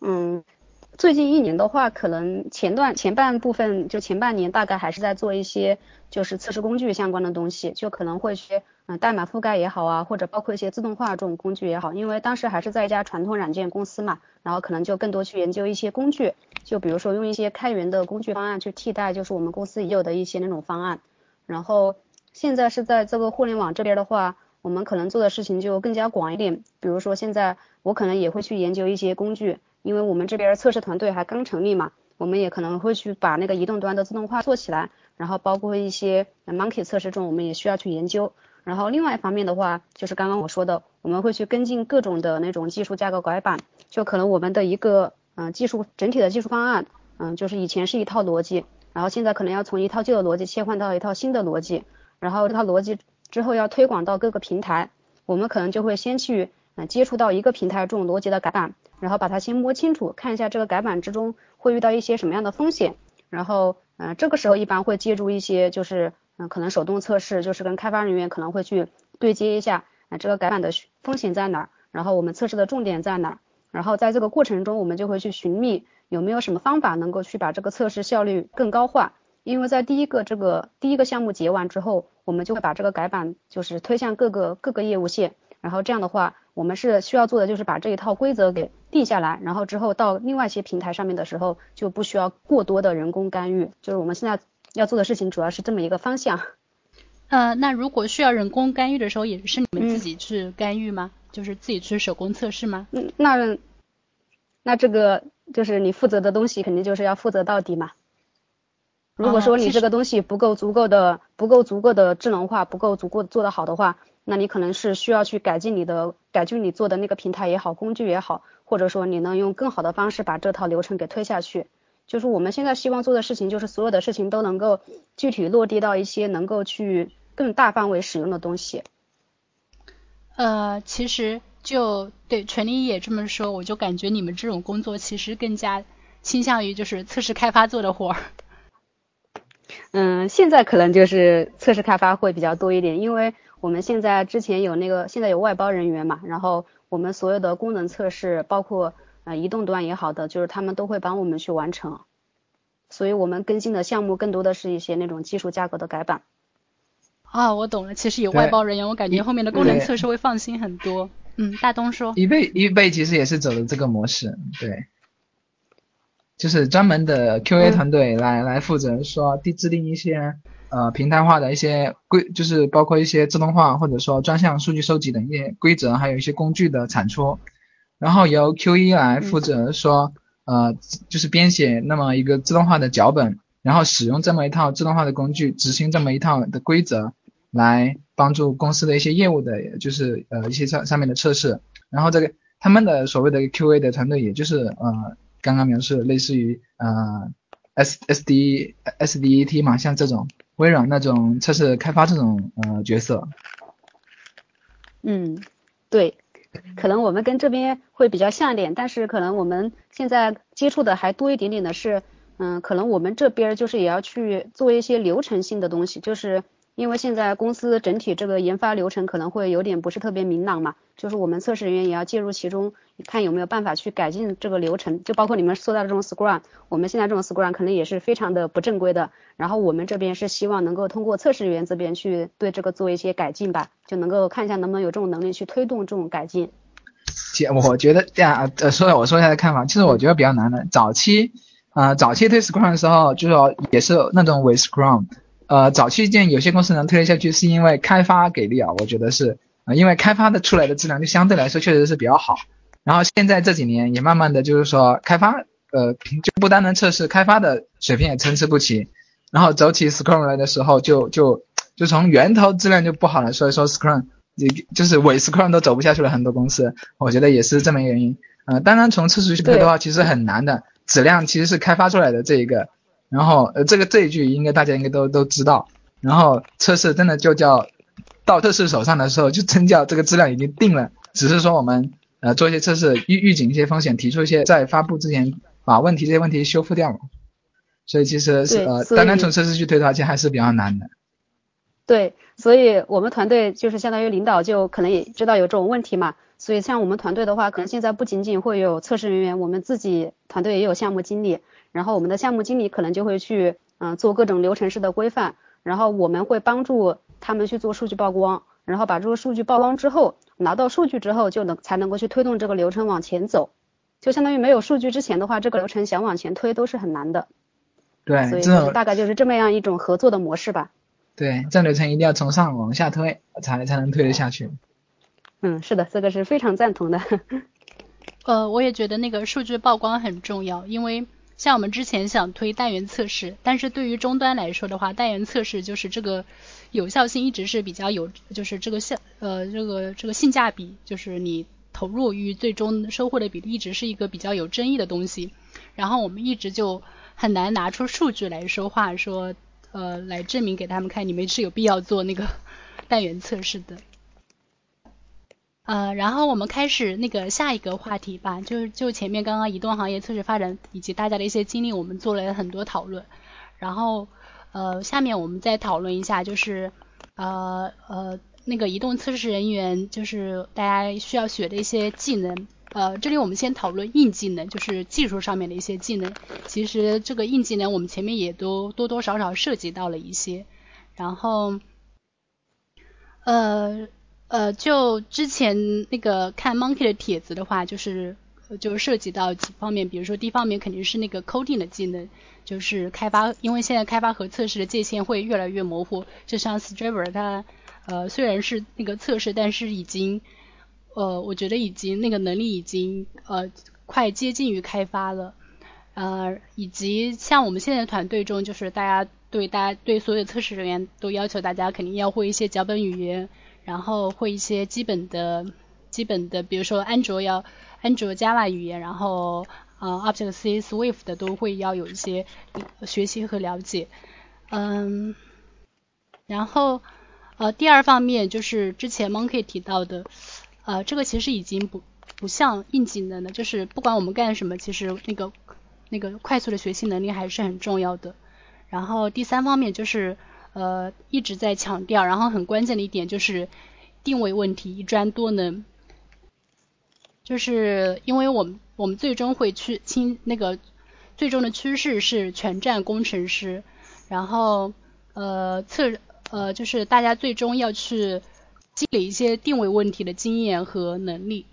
嗯。最近一年的话，可能前段前半部分就前半年大概还是在做一些就是测试工具相关的东西，就可能会去嗯代码覆盖也好啊，或者包括一些自动化这种工具也好，因为当时还是在一家传统软件公司嘛，然后可能就更多去研究一些工具，就比如说用一些开源的工具方案去替代就是我们公司已有的一些那种方案，然后现在是在这个互联网这边的话，我们可能做的事情就更加广一点，比如说现在我可能也会去研究一些工具。因为我们这边测试团队还刚成立嘛，我们也可能会去把那个移动端的自动化做起来，然后包括一些 Monkey 测试中，我们也需要去研究。然后另外一方面的话，就是刚刚我说的，我们会去跟进各种的那种技术架构改版，就可能我们的一个嗯技术整体的技术方案，嗯就是以前是一套逻辑，然后现在可能要从一套旧的逻辑切换到一套新的逻辑，然后这套逻辑之后要推广到各个平台，我们可能就会先去嗯接触到一个平台这种逻辑的改版。然后把它先摸清楚，看一下这个改版之中会遇到一些什么样的风险，然后嗯这个时候一般会借助一些就是嗯可能手动测试，就是跟开发人员可能会去对接一下，啊这个改版的风险在哪儿，然后我们测试的重点在哪儿，然后在这个过程中我们就会去寻觅有没有什么方法能够去把这个测试效率更高化，因为在第一个这个第一个项目结完之后，我们就会把这个改版就是推向各个各个业务线，然后这样的话。我们是需要做的，就是把这一套规则给定下来，然后之后到另外一些平台上面的时候，就不需要过多的人工干预。就是我们现在要做的事情，主要是这么一个方向。呃，那如果需要人工干预的时候，也是你们自己去干预吗？就是自己去手工测试吗？嗯，那那这个就是你负责的东西，肯定就是要负责到底嘛。如果说你这个东西不够足够的、不够足够的智能化，不够足够做得好的话。那你可能是需要去改进你的，改进你做的那个平台也好，工具也好，或者说你能用更好的方式把这套流程给推下去。就是我们现在希望做的事情，就是所有的事情都能够具体落地到一些能够去更大范围使用的东西。呃，其实就对陈林也这么说，我就感觉你们这种工作其实更加倾向于就是测试开发做的活儿。嗯，现在可能就是测试开发会比较多一点，因为。我们现在之前有那个，现在有外包人员嘛，然后我们所有的功能测试，包括呃移动端也好的，就是他们都会帮我们去完成，所以我们更新的项目更多的是一些那种技术架构的改版。啊，我懂了，其实有外包人员，我感觉后面的功能测试会放心很多。嗯，大东说。易贝易贝其实也是走的这个模式，对，就是专门的 QA 团队来来负责说定制定一些。呃，平台化的一些规，就是包括一些自动化或者说专项数据收集等一些规则，还有一些工具的产出，然后由 QE 来负责说，呃，就是编写那么一个自动化的脚本，然后使用这么一套自动化的工具，执行这么一套的规则，来帮助公司的一些业务的，就是呃一些上上面的测试，然后这个他们的所谓的 QA 的团队，也就是呃刚刚描述类似于呃 S S D S D E T 嘛，像这种。微软那种测试开发这种呃角色，嗯，对，可能我们跟这边会比较像一点，但是可能我们现在接触的还多一点点的是，嗯，可能我们这边就是也要去做一些流程性的东西，就是。因为现在公司整体这个研发流程可能会有点不是特别明朗嘛，就是我们测试人员也要介入其中，看有没有办法去改进这个流程。就包括你们说到的这种 Scrum，我们现在这种 Scrum 可能也是非常的不正规的。然后我们这边是希望能够通过测试人员这边去对这个做一些改进吧，就能够看一下能不能有这种能力去推动这种改进。姐，我觉得这样，呃，说我说一下的看法，其实我觉得比较难的。早期，呃，早期推 Scrum 的时候，就是说也是那种伪 Scrum。呃早期见有些公司能推下去，是因为开发给力啊，我觉得是啊，因为开发的出来的质量就相对来说确实是比较好。然后现在这几年也慢慢的就是说开发呃就不单单测试开发的水平也参差不齐，然后走起 Scrum 来的时候就就就从源头质量就不好了，所以说 Scrum 也就是伪 Scrum 都走不下去了，很多公司我觉得也是这么一个原因。呃，当然从测试去推的话，其实很难的，质量其实是开发出来的这一个，然后呃这个这一句应该大家应该都都知道，然后测试真的就叫到测试手上的时候就真叫这个质量已经定了，只是说我们呃做一些测试预预警一些风险，提出一些在发布之前把问题这些问题修复掉嘛，所以其实是呃单单从测试去推的话，其实还是比较难的。对，所以我们团队就是相当于领导就可能也知道有这种问题嘛。所以像我们团队的话，可能现在不仅仅会有测试人员，我们自己团队也有项目经理，然后我们的项目经理可能就会去嗯做各种流程式的规范，然后我们会帮助他们去做数据曝光，然后把这个数据曝光之后，拿到数据之后就能才能够去推动这个流程往前走，就相当于没有数据之前的话，这个流程想往前推都是很难的。对，所以大概就是这么样一种合作的模式吧。对，这流程一定要从上往下推，才才能推得下去。嗯，是的，这个是非常赞同的。呃，我也觉得那个数据曝光很重要，因为像我们之前想推单元测试，但是对于终端来说的话，单元测试就是这个有效性一直是比较有，就是这个效呃这个这个性价比，就是你投入与最终收获的比例一直是一个比较有争议的东西。然后我们一直就很难拿出数据来说话，说呃来证明给他们看，你们是有必要做那个 单元测试的。呃，然后我们开始那个下一个话题吧，就是就前面刚刚移动行业测试发展以及大家的一些经历，我们做了很多讨论。然后呃，下面我们再讨论一下，就是呃呃那个移动测试人员，就是大家需要学的一些技能。呃，这里我们先讨论硬技能，就是技术上面的一些技能。其实这个硬技能我们前面也都多多少少涉及到了一些。然后呃。呃，就之前那个看 Monkey 的帖子的话，就是就涉及到几方面，比如说第一方面肯定是那个 coding 的技能，就是开发，因为现在开发和测试的界限会越来越模糊。就像 Striver 它呃虽然是那个测试，但是已经呃我觉得已经那个能力已经呃快接近于开发了。呃，以及像我们现在团队中，就是大家对大家对所有测试人员都要求大家肯定要会一些脚本语言。然后会一些基本的、基本的，比如说安卓要安卓 Java 语言，然后呃 Object C、Swift 的都会要有一些学习和了解。嗯，然后呃第二方面就是之前 Monkey 提到的，呃这个其实已经不不像硬技能了，就是不管我们干什么，其实那个那个快速的学习能力还是很重要的。然后第三方面就是。呃，一直在强调，然后很关键的一点就是定位问题，一专多能，就是因为我们我们最终会去倾那个最终的趋势是全站工程师，然后呃测呃就是大家最终要去积累一些定位问题的经验和能力，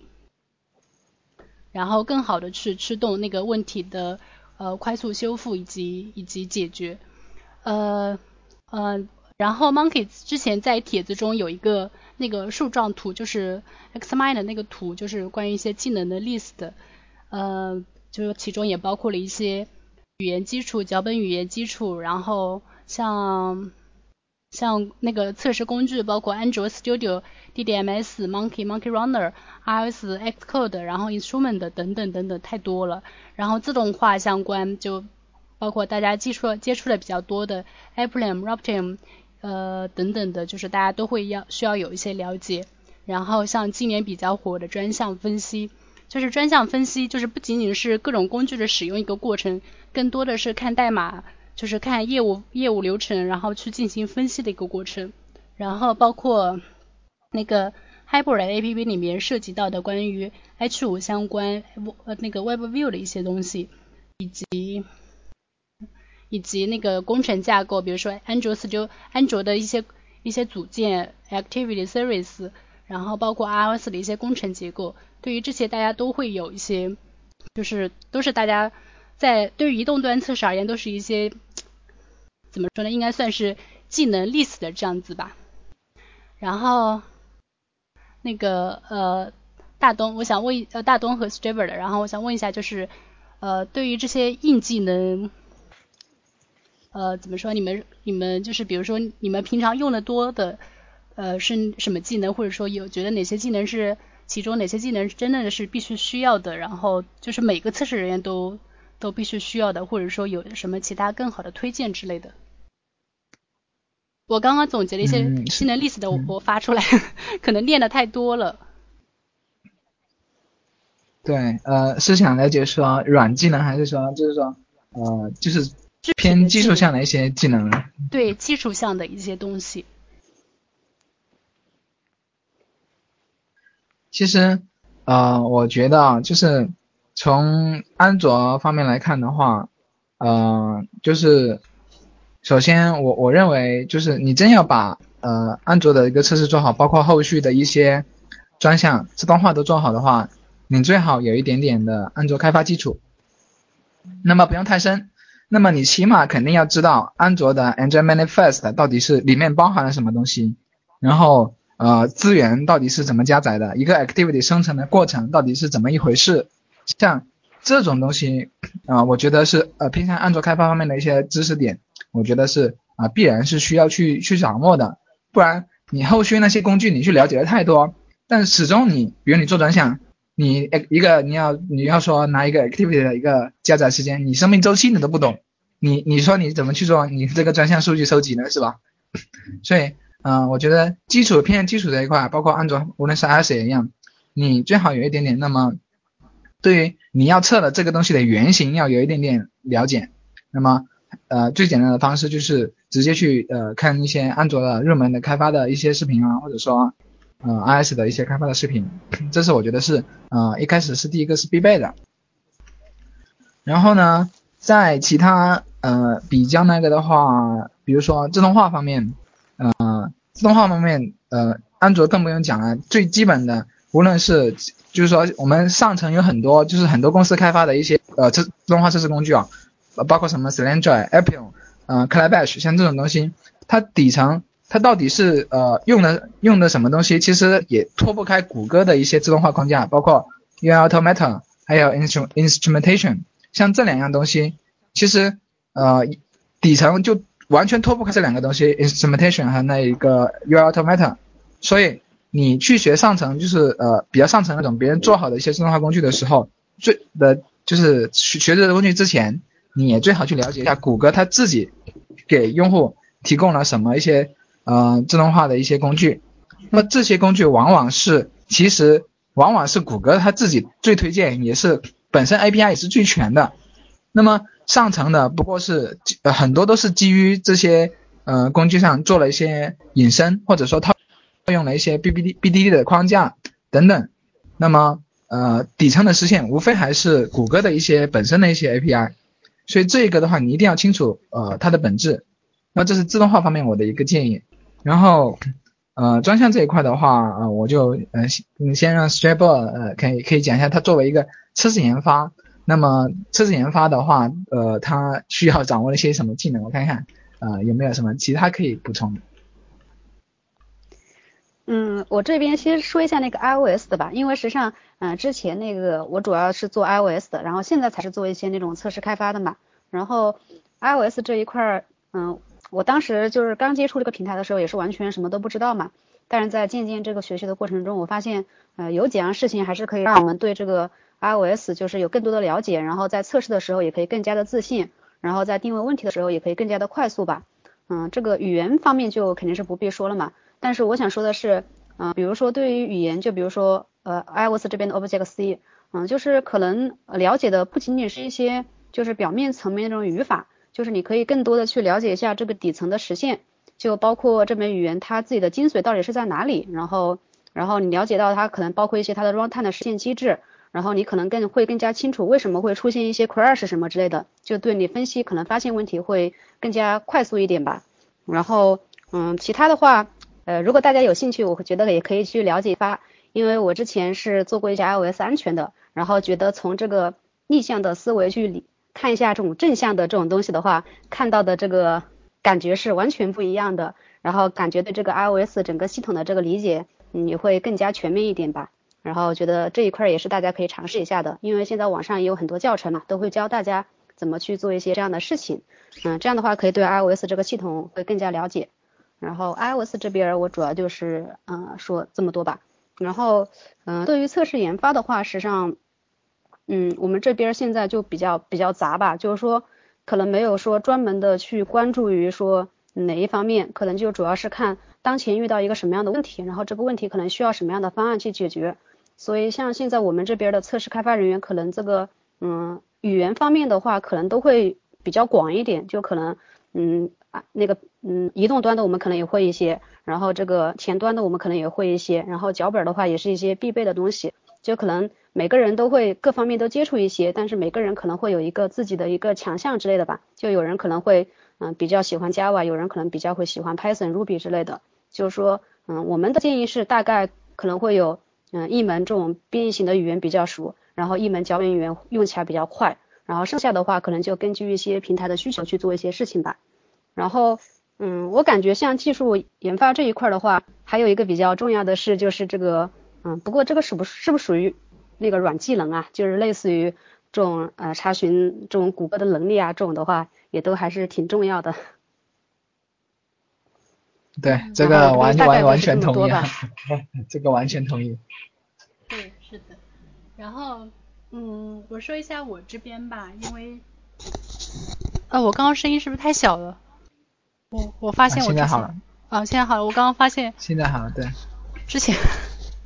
然后更好的去驱动那个问题的呃快速修复以及以及解决，呃。呃，然后 Monkey 之前在帖子中有一个那个树状图，就是 Xmind 的那个图，就是关于一些技能的 list，呃，就是其中也包括了一些语言基础、脚本语言基础，然后像像那个测试工具，包括安卓 Studio、DDMS、Monkey、Monkey Runner、iOS Xcode，然后 Instrument 等等等等，太多了。然后自动化相关就。包括大家接触接触的比较多的 Appium、Raptium，呃等等的，就是大家都会要需要有一些了解。然后像今年比较火的专项分析，就是专项分析，就是不仅仅是各种工具的使用一个过程，更多的是看代码，就是看业务业务流程，然后去进行分析的一个过程。然后包括那个 Hybrid APP 里面涉及到的关于 H5 相关呃那个 Web View 的一些东西，以及。以及那个工程架构，比如说安卓 Studio，安卓的一些一些组件，Activity Service，然后包括 iOS 的一些工程结构，对于这些大家都会有一些，就是都是大家在对于移动端测试而言都是一些怎么说呢？应该算是技能 list 的这样子吧。然后那个呃大东，我想问呃大东和 Striver 的，然后我想问一下，就是呃对于这些硬技能，呃怎么说？你们你们就是比如说你们平常用的多的呃是什么技能，或者说有觉得哪些技能是其中哪些技能真的是必须需要的？然后就是每个测试人员都都必须需要的，或者说有什么其他更好的推荐之类的？我刚刚总结了一些技能 list 的，我发出来，可能练的太多了。对，呃，是想了解说软技能，还是说就是说，呃，就是偏技术项的一些技能？对，基础项的一些东西。其实，呃，我觉得就是从安卓方面来看的话，呃，就是。首先，我我认为就是你真要把呃安卓的一个测试做好，包括后续的一些专项自动化都做好的话，你最好有一点点的安卓开发基础。那么不用太深，那么你起码肯定要知道安卓的 Android Manifest 到底是里面包含了什么东西，然后呃资源到底是怎么加载的，一个 Activity 生成的过程到底是怎么一回事，像这种东西啊，我觉得是呃偏向安卓开发方面的一些知识点。我觉得是啊，必然是需要去去掌握的，不然你后续那些工具你去了解的太多，但始终你，比如你做专项，你一个你要你要说拿一个 activity 的一个加载时间，你生命周期你都不懂，你你说你怎么去做你这个专项数据收集呢，是吧？所以嗯，我觉得基础偏基础这一块，包括安卓无论是 iOS 也一样，你最好有一点点，那么对于你要测的这个东西的原型要有一点点了解，那么。呃，最简单的方式就是直接去呃看一些安卓的入门的开发的一些视频啊，或者说呃 iOS 的一些开发的视频，这是我觉得是呃一开始是第一个是必备的。然后呢，在其他呃比较那个的话，比如说自动化方面，呃自动化方面呃安卓更不用讲了，最基本的无论是就是说我们上层有很多就是很多公司开发的一些呃自自动化测试工具啊。包括什么 Selenium、Appium，嗯，Calabash，像这种东西，它底层它到底是呃用的用的什么东西？其实也脱不开谷歌的一些自动化框架，包括 UI Automata，还有 instrument Instrumentation，像这两样东西，其实呃底层就完全脱不开这两个东西，Instrumentation 和那一个 UI Automata。所以你去学上层，就是呃比较上层那种别人做好的一些自动化工具的时候，最的就是学学这个工具之前。你也最好去了解一下谷歌它自己给用户提供了什么一些呃自动化的一些工具，那么这些工具往往是其实往往是谷歌它自己最推荐，也是本身 API 也是最全的。那么上层的不过是呃很多都是基于这些呃工具上做了一些引申，或者说套用了一些 BBD BDD 的框架等等。那么呃底层的实现无非还是谷歌的一些本身的一些 API。所以这个的话，你一定要清楚呃它的本质。那这是自动化方面我的一个建议。然后呃专项这一块的话，呃我就呃你先让 Striper 呃可以可以讲一下，它作为一个测试研发，那么测试研发的话，呃它需要掌握一些什么技能？我看看呃有没有什么其他可以补充的。嗯，我这边先说一下那个 iOS 的吧，因为实际上，嗯，之前那个我主要是做 iOS 的，然后现在才是做一些那种测试开发的嘛。然后 iOS 这一块儿，嗯，我当时就是刚接触这个平台的时候，也是完全什么都不知道嘛。但是在渐渐这个学习的过程中，我发现，呃，有几样事情还是可以让我们对这个 iOS 就是有更多的了解，然后在测试的时候也可以更加的自信，然后在定位问题的时候也可以更加的快速吧。嗯，这个语言方面就肯定是不必说了嘛。但是我想说的是，嗯，比如说对于语言，就比如说呃，iOS 这边的 Object C，嗯，就是可能了解的不仅仅是一些就是表面层面那种语法，就是你可以更多的去了解一下这个底层的实现，就包括这门语言它自己的精髓到底是在哪里，然后然后你了解到它可能包括一些它的 runtime 的实现机制，然后你可能更会更加清楚为什么会出现一些 crash 什么之类的，就对你分析可能发现问题会更加快速一点吧。然后嗯，其他的话。呃，如果大家有兴趣，我觉得也可以去了解一下，因为我之前是做过一家 iOS 安全的，然后觉得从这个逆向的思维去理看一下这种正向的这种东西的话，看到的这个感觉是完全不一样的，然后感觉对这个 iOS 整个系统的这个理解，你会更加全面一点吧。然后觉得这一块也是大家可以尝试一下的，因为现在网上也有很多教程嘛，都会教大家怎么去做一些这样的事情。嗯，这样的话可以对 iOS 这个系统会更加了解。然后 iOS 这边我主要就是嗯说这么多吧。然后嗯，对于测试研发的话，实际上嗯我们这边现在就比较比较杂吧，就是说可能没有说专门的去关注于说哪一方面，可能就主要是看当前遇到一个什么样的问题，然后这个问题可能需要什么样的方案去解决。所以像现在我们这边的测试开发人员，可能这个嗯语言方面的话，可能都会比较广一点，就可能嗯啊那个嗯移动端的我们可能也会一些，然后这个前端的我们可能也会一些，然后脚本的话也是一些必备的东西，就可能每个人都会各方面都接触一些，但是每个人可能会有一个自己的一个强项之类的吧，就有人可能会嗯比较喜欢 Java，有人可能比较会喜欢 Python、Ruby 之类的，就是说嗯我们的建议是大概可能会有。嗯，一门这种编译型的语言比较熟，然后一门脚本语言用起来比较快，然后剩下的话可能就根据一些平台的需求去做一些事情吧。然后，嗯，我感觉像技术研发这一块的话，还有一个比较重要的是就是这个，嗯，不过这个属不是不属于那个软技能啊，就是类似于这种呃查询这种谷歌的能力啊，这种的话也都还是挺重要的。对，这个完完完全同意，这个完全同意。对，是的。然后，嗯，我说一下我这边吧，因为，呃，我刚刚声音是不是太小了？我我发现我现在好了。啊，现在好了。我刚刚发现。现在好了，对。之前。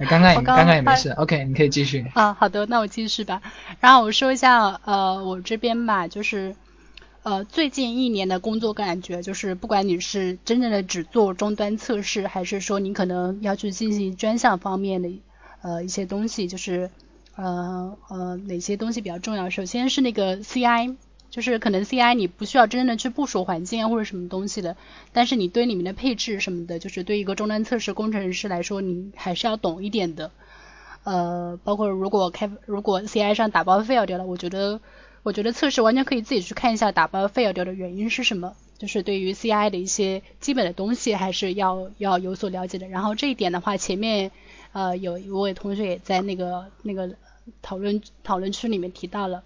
刚刚刚刚也没事，OK，你可以继续。啊，好的，那我继续吧。然后我说一下，呃，我这边吧，就是。呃，最近一年的工作感觉就是，不管你是真正的只做终端测试，还是说你可能要去进行专项方面的呃一些东西，就是呃呃哪些东西比较重要？首先是那个 CI，就是可能 CI 你不需要真正的去部署环境啊或者什么东西的，但是你对里面的配置什么的，就是对一个终端测试工程师来说，你还是要懂一点的。呃，包括如果开如果 CI 上打包 fail 掉了，我觉得。我觉得测试完全可以自己去看一下打包 fail 掉的原因是什么，就是对于 CI 的一些基本的东西还是要要有所了解的。然后这一点的话，前面呃有一位同学也在那个那个讨论讨论区里面提到了。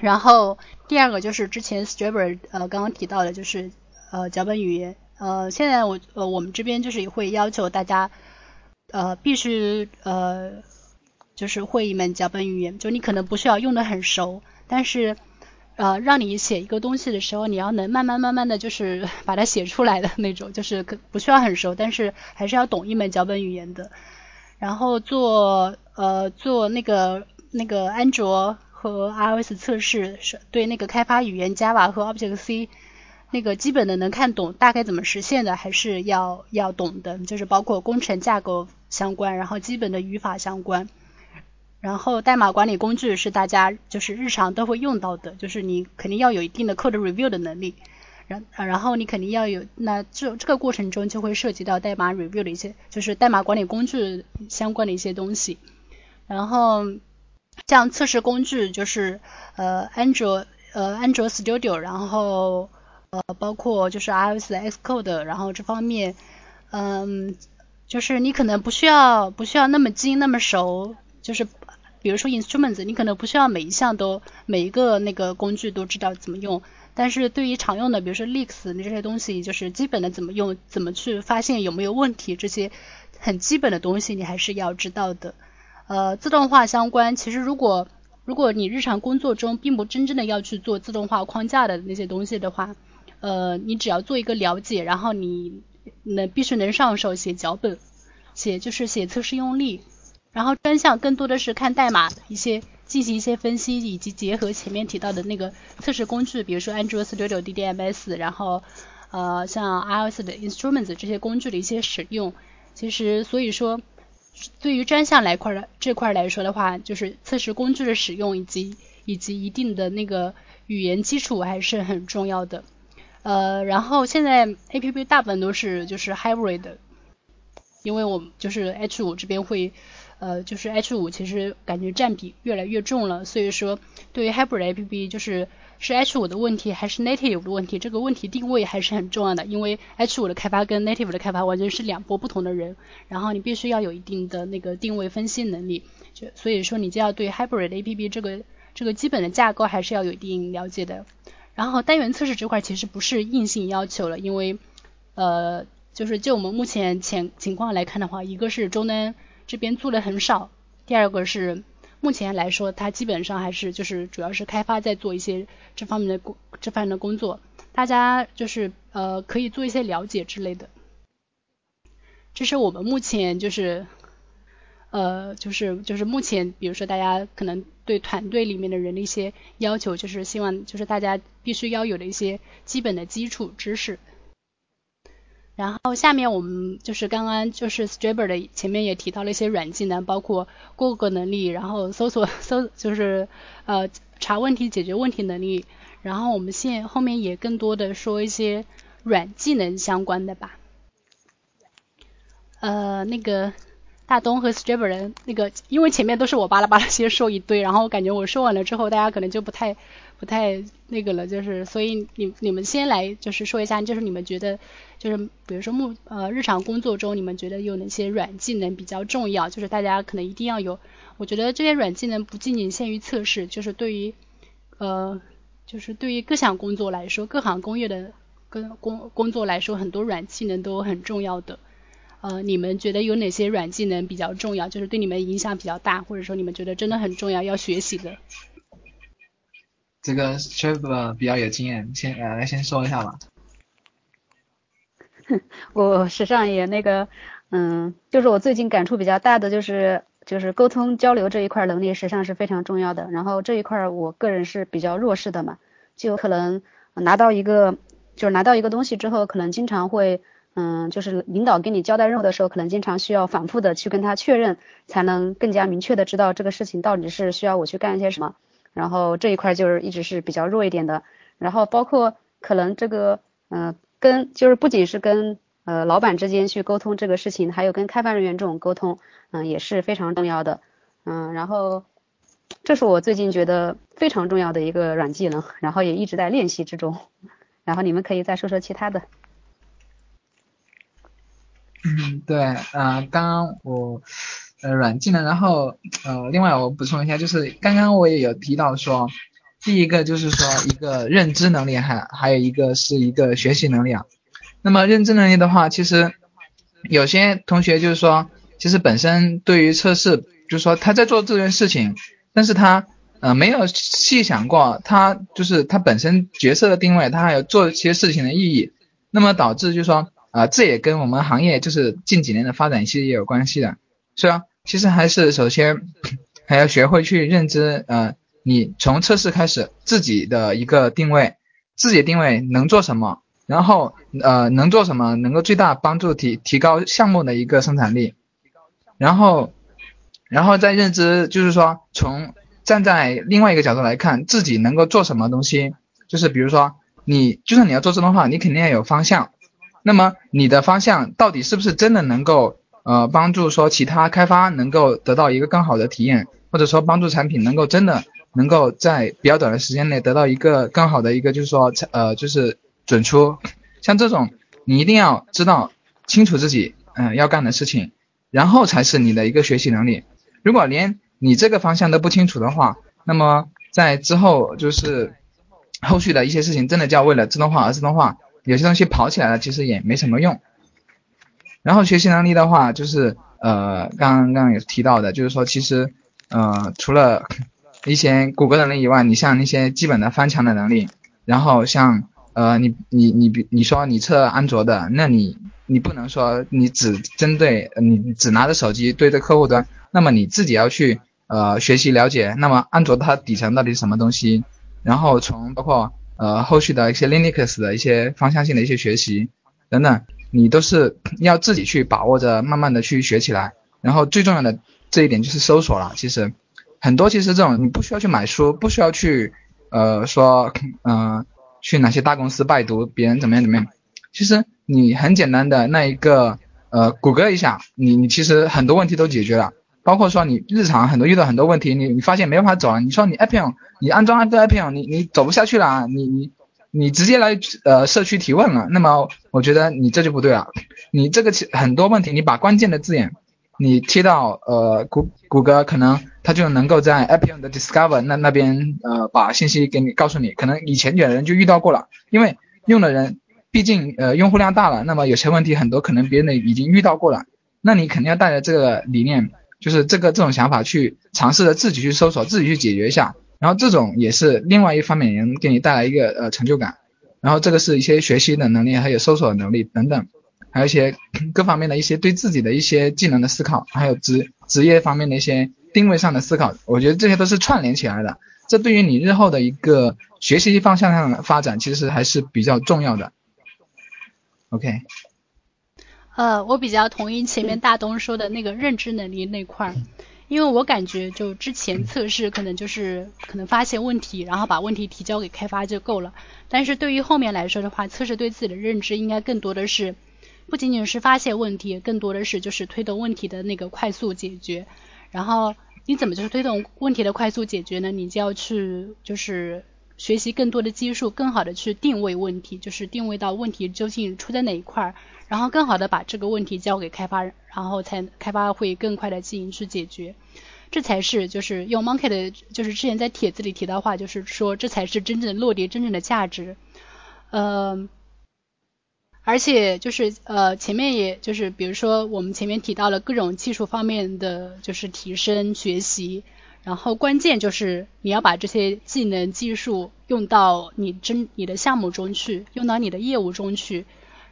然后第二个就是之前 s t r a b e r 呃刚刚提到的，就是呃脚本语言，呃现在我呃我们这边就是也会要求大家呃必须呃就是会一门脚本语言，就你可能不需要用的很熟。但是，呃，让你写一个东西的时候，你要能慢慢慢慢的就是 把它写出来的那种，就是可不需要很熟，但是还是要懂一门脚本语言的。然后做呃做那个那个安卓和 iOS 测试，是对那个开发语言 Java 和 Object C 那个基本的能看懂，大概怎么实现的还是要要懂的，就是包括工程架构相关，然后基本的语法相关。然后代码管理工具是大家就是日常都会用到的，就是你肯定要有一定的 code review 的能力，然然后你肯定要有，那这这个过程中就会涉及到代码 review 的一些，就是代码管理工具相关的一些东西。然后像测试工具就是呃安卓呃安卓 Studio，然后呃包括就是 iOS 的 Xcode，然后这方面嗯就是你可能不需要不需要那么精那么熟，就是。比如说 instruments，你可能不需要每一项都每一个那个工具都知道怎么用，但是对于常用的，比如说 leaks 这些东西，就是基本的怎么用，怎么去发现有没有问题，这些很基本的东西你还是要知道的。呃，自动化相关，其实如果如果你日常工作中并不真正的要去做自动化框架的那些东西的话，呃，你只要做一个了解，然后你能必须能上手写脚本，写就是写测试用例。然后专项更多的是看代码一些进行一些分析，以及结合前面提到的那个测试工具，比如说 Android Studio DDMS，然后呃像 iOS 的 Instruments 这些工具的一些使用。其实所以说，对于专项来块的这块来说的话，就是测试工具的使用以及以及一定的那个语言基础还是很重要的。呃，然后现在 APP 大部分都是就是 Hybrid，因为我就是 H5 这边会。呃，就是 H 五其实感觉占比越来越重了，所以说对于 Hybrid APP 就是是 H 五的问题还是 Native 的问题，这个问题定位还是很重要的，因为 H 五的开发跟 Native 的开发完全是两拨不同的人，然后你必须要有一定的那个定位分析能力，就所以说你就要对 Hybrid APP 这个这个基本的架构还是要有一定了解的。然后单元测试这块其实不是硬性要求了，因为呃就是就我们目前前情况来看的话，一个是中端。这边做的很少。第二个是目前来说，它基本上还是就是主要是开发在做一些这方面的工这方面的工作。大家就是呃可以做一些了解之类的。这是我们目前就是呃就是就是目前比如说大家可能对团队里面的人的一些要求，就是希望就是大家必须要有的一些基本的基础知识。然后下面我们就是刚刚就是 s t r a b e r 的前面也提到了一些软技能，包括过个能力，然后搜索搜就是呃查问题解决问题能力。然后我们现后面也更多的说一些软技能相关的吧。呃，那个大东和 s t r a b e r 的那个，因为前面都是我巴拉巴拉先说一堆，然后我感觉我说完了之后，大家可能就不太。不太那个了，就是所以你你们先来就是说一下，就是你们觉得就是比如说目呃日常工作中你们觉得有哪些软技能比较重要？就是大家可能一定要有。我觉得这些软技能不仅仅限于测试，就是对于呃就是对于各项工作来说，各行工业的跟工工作来说，很多软技能都很重要的。呃，你们觉得有哪些软技能比较重要？就是对你们影响比较大，或者说你们觉得真的很重要要学习的？这个 Trevor 比较有经验，先呃来先说一下吧。我实际上也那个，嗯，就是我最近感触比较大的就是就是沟通交流这一块能力实际上是非常重要的。然后这一块我个人是比较弱势的嘛，就可能拿到一个就是拿到一个东西之后，可能经常会嗯就是领导给你交代任务的时候，可能经常需要反复的去跟他确认，才能更加明确的知道这个事情到底是需要我去干一些什么。然后这一块就是一直是比较弱一点的，然后包括可能这个，嗯，跟就是不仅是跟呃老板之间去沟通这个事情，还有跟开发人员这种沟通，嗯，也是非常重要的，嗯，然后这是我最近觉得非常重要的一个软技能，然后也一直在练习之中，然后你们可以再说说其他的。嗯，对，嗯，刚刚我。呃，软技能，然后呃，另外我补充一下，就是刚刚我也有提到说，第一个就是说一个认知能力，还还有一个是一个学习能力啊。那么认知能力的话，其实有些同学就是说，其实本身对于测试，就是说他在做这件事情，但是他呃没有细想过，他就是他本身角色的定位，他还有做一些事情的意义，那么导致就是说啊，这也跟我们行业就是近几年的发展其实也有关系的。是啊，其实还是首先还要学会去认知，呃，你从测试开始自己的一个定位，自己定位能做什么，然后呃能做什么能够最大帮助提提高项目的一个生产力，然后然后再认知就是说从站在另外一个角度来看自己能够做什么东西，就是比如说你就算你要做自动化，你肯定要有方向，那么你的方向到底是不是真的能够？呃，帮助说其他开发能够得到一个更好的体验，或者说帮助产品能够真的能够在比较短的时间内得到一个更好的一个，就是说呃就是准出。像这种，你一定要知道清楚自己嗯要干的事情，然后才是你的一个学习能力。如果连你这个方向都不清楚的话，那么在之后就是后续的一些事情，真的叫为了自动化而自动化，有些东西跑起来了，其实也没什么用。然后学习能力的话，就是呃，刚刚也提到的，就是说其实呃，除了一些谷歌能力以外，你像那些基本的翻墙的能力，然后像呃，你你你比你说你测安卓的，那你你不能说你只针对你只拿着手机对着客户端，那么你自己要去呃学习了解，那么安卓它底层到底是什么东西，然后从包括呃后续的一些 Linux 的一些方向性的一些学习等等。你都是 要自己去把握着，慢慢的去学起来。然后最重要的这一点就是搜索了。其实很多其实这种你不需要去买书，不需要去呃说嗯去哪些大公司拜读别人怎么样怎么样。其实你很简单的那一个呃谷歌一下，你你其实很多问题都解决了。包括说你日常很多遇到很多问题，你你发现没办法走了，你说你 App，你安装一个 App，你你走不下去了，你你你直接来呃社区提问了，那么我觉得你这就不对了，你这个很多问题，你把关键的字眼你贴到呃谷谷歌，可能它就能够在 Appium 的 Discover 那那边呃把信息给你告诉你，可能以前有人就遇到过了，因为用的人毕竟呃用户量大了，那么有些问题很多可能别人已经遇到过了，那你肯定要带着这个理念。就是这个这种想法去尝试着自己去搜索，自己去解决一下，然后这种也是另外一方面能给你带来一个呃成就感，然后这个是一些学习的能力，还有搜索能力等等，还有一些各方面的一些对自己的一些技能的思考，还有职职业方面的一些定位上的思考，我觉得这些都是串联起来的，这对于你日后的一个学习方向上的发展其实还是比较重要的。OK。呃，我比较同意前面大东说的那个认知能力那块儿，因为我感觉就之前测试可能就是可能发现问题，然后把问题提交给开发就够了。但是对于后面来说的话，测试对自己的认知应该更多的是，不仅仅是发现问题，更多的是就是推动问题的那个快速解决。然后你怎么就是推动问题的快速解决呢？你就要去就是学习更多的技术，更好的去定位问题，就是定位到问题究竟出在哪一块儿。然后更好的把这个问题交给开发，然后才开发会更快的进行去解决，这才是就是用 Monkey 的，就是之前在帖子里提到话，就是说这才是真正的落地真正的价值，呃，而且就是呃前面也就是比如说我们前面提到了各种技术方面的就是提升学习，然后关键就是你要把这些技能技术用到你真你的项目中去，用到你的业务中去，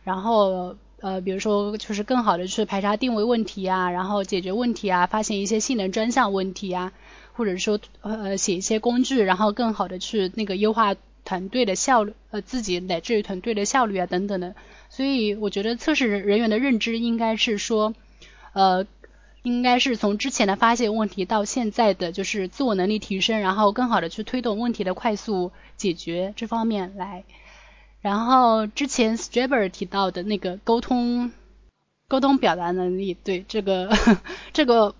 然后。呃，比如说就是更好的去排查定位问题啊，然后解决问题啊，发现一些性能专项问题啊，或者说呃写一些工具，然后更好的去那个优化团队的效率，呃自己乃至于团队的效率啊等等的。所以我觉得测试人员的认知应该是说，呃，应该是从之前的发现问题到现在的就是自我能力提升，然后更好的去推动问题的快速解决这方面来。然后之前 Straber 提到的那个沟通、沟通表达能力，对这个 这个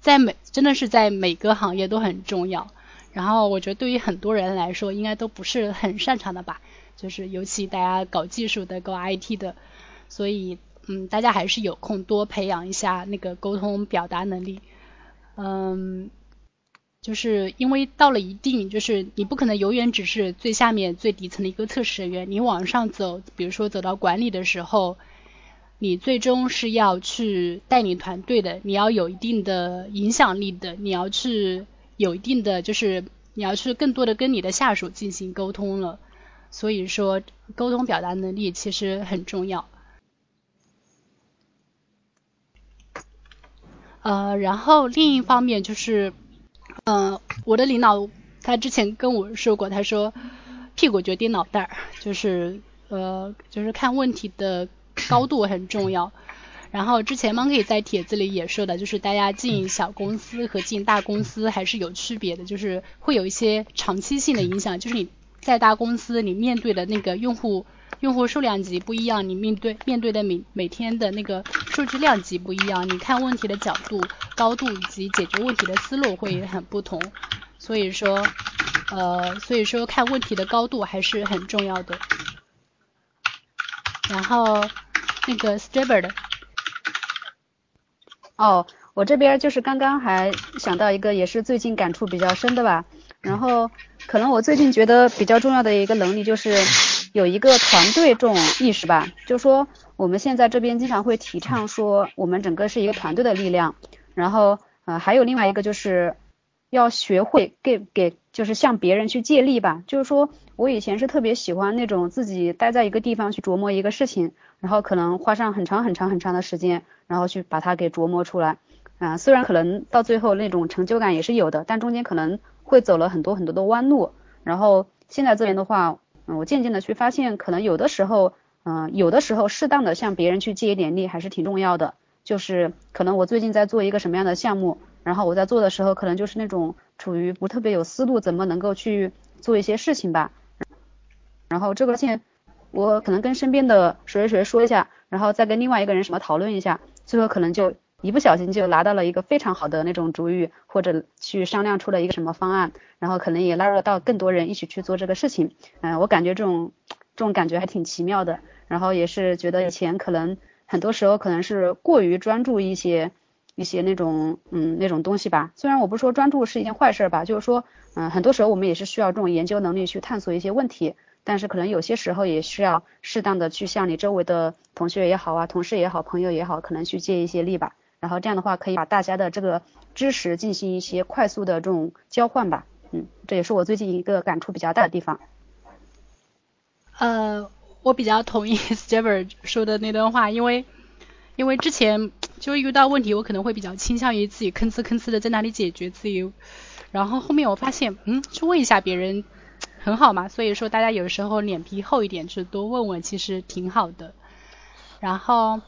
在每真的是在每个行业都很重要。然后我觉得对于很多人来说，应该都不是很擅长的吧，就是尤其大家搞技术的、搞 IT 的，所以嗯，大家还是有空多培养一下那个沟通表达能力，嗯。就是因为到了一定，就是你不可能永远只是最下面最底层的一个测试人员，你往上走，比如说走到管理的时候，你最终是要去带领团队的，你要有一定的影响力的，你要去有一定的，就是你要去更多的跟你的下属进行沟通了，所以说沟通表达能力其实很重要。呃，然后另一方面就是。嗯，我的领导他之前跟我说过，他说屁股决定脑袋儿，就是呃就是看问题的高度很重要。然后之前 Monkey 在帖子里也说的，就是大家进小公司和进大公司还是有区别的，就是会有一些长期性的影响，就是你在大公司你面对的那个用户。用户数量级不一样，你面对面对的每每天的那个数据量级不一样，你看问题的角度、高度以及解决问题的思路会很不同。所以说，呃，所以说看问题的高度还是很重要的。然后那个 s t r a b e r 的，哦，我这边就是刚刚还想到一个，也是最近感触比较深的吧。然后可能我最近觉得比较重要的一个能力就是。有一个团队这种意识吧，就说我们现在这边经常会提倡说，我们整个是一个团队的力量。然后，呃，还有另外一个就是要学会给给，就是向别人去借力吧。就是说我以前是特别喜欢那种自己待在一个地方去琢磨一个事情，然后可能花上很长很长很长的时间，然后去把它给琢磨出来。啊，虽然可能到最后那种成就感也是有的，但中间可能会走了很多很多的弯路。然后现在这边的话。嗯，我渐渐的去发现，可能有的时候，嗯，有的时候适当的向别人去借一点力还是挺重要的。就是可能我最近在做一个什么样的项目，然后我在做的时候，可能就是那种处于不特别有思路，怎么能够去做一些事情吧。然后这个线，我可能跟身边的谁谁谁说一下，然后再跟另外一个人什么讨论一下，最后可能就一不小心就拿到了一个非常好的那种主意，或者去商量出了一个什么方案，然后可能也拉入到更多人一起去做这个事情。嗯，我感觉这种这种感觉还挺奇妙的。然后也是觉得以前可能很多时候可能是过于专注一些一些那种嗯那种东西吧。虽然我不是说专注是一件坏事吧，就是说嗯很多时候我们也是需要这种研究能力去探索一些问题。但是可能有些时候也需要适当的去向你周围的同学也好啊，同事也好，朋友也好，可能去借一些力吧。然后这样的话可以把大家的这个知识进行一些快速的这种交换吧。嗯，这也是我最近一个感触比较大的地方。呃，我比较同意 Stever 说的那段话，因为因为之前就遇到问题，我可能会比较倾向于自己吭哧吭哧的在那里解决自己，然后后面我发现，嗯，去问一下别人。很好嘛，所以说大家有时候脸皮厚一点，就多问问，其实挺好的。然后，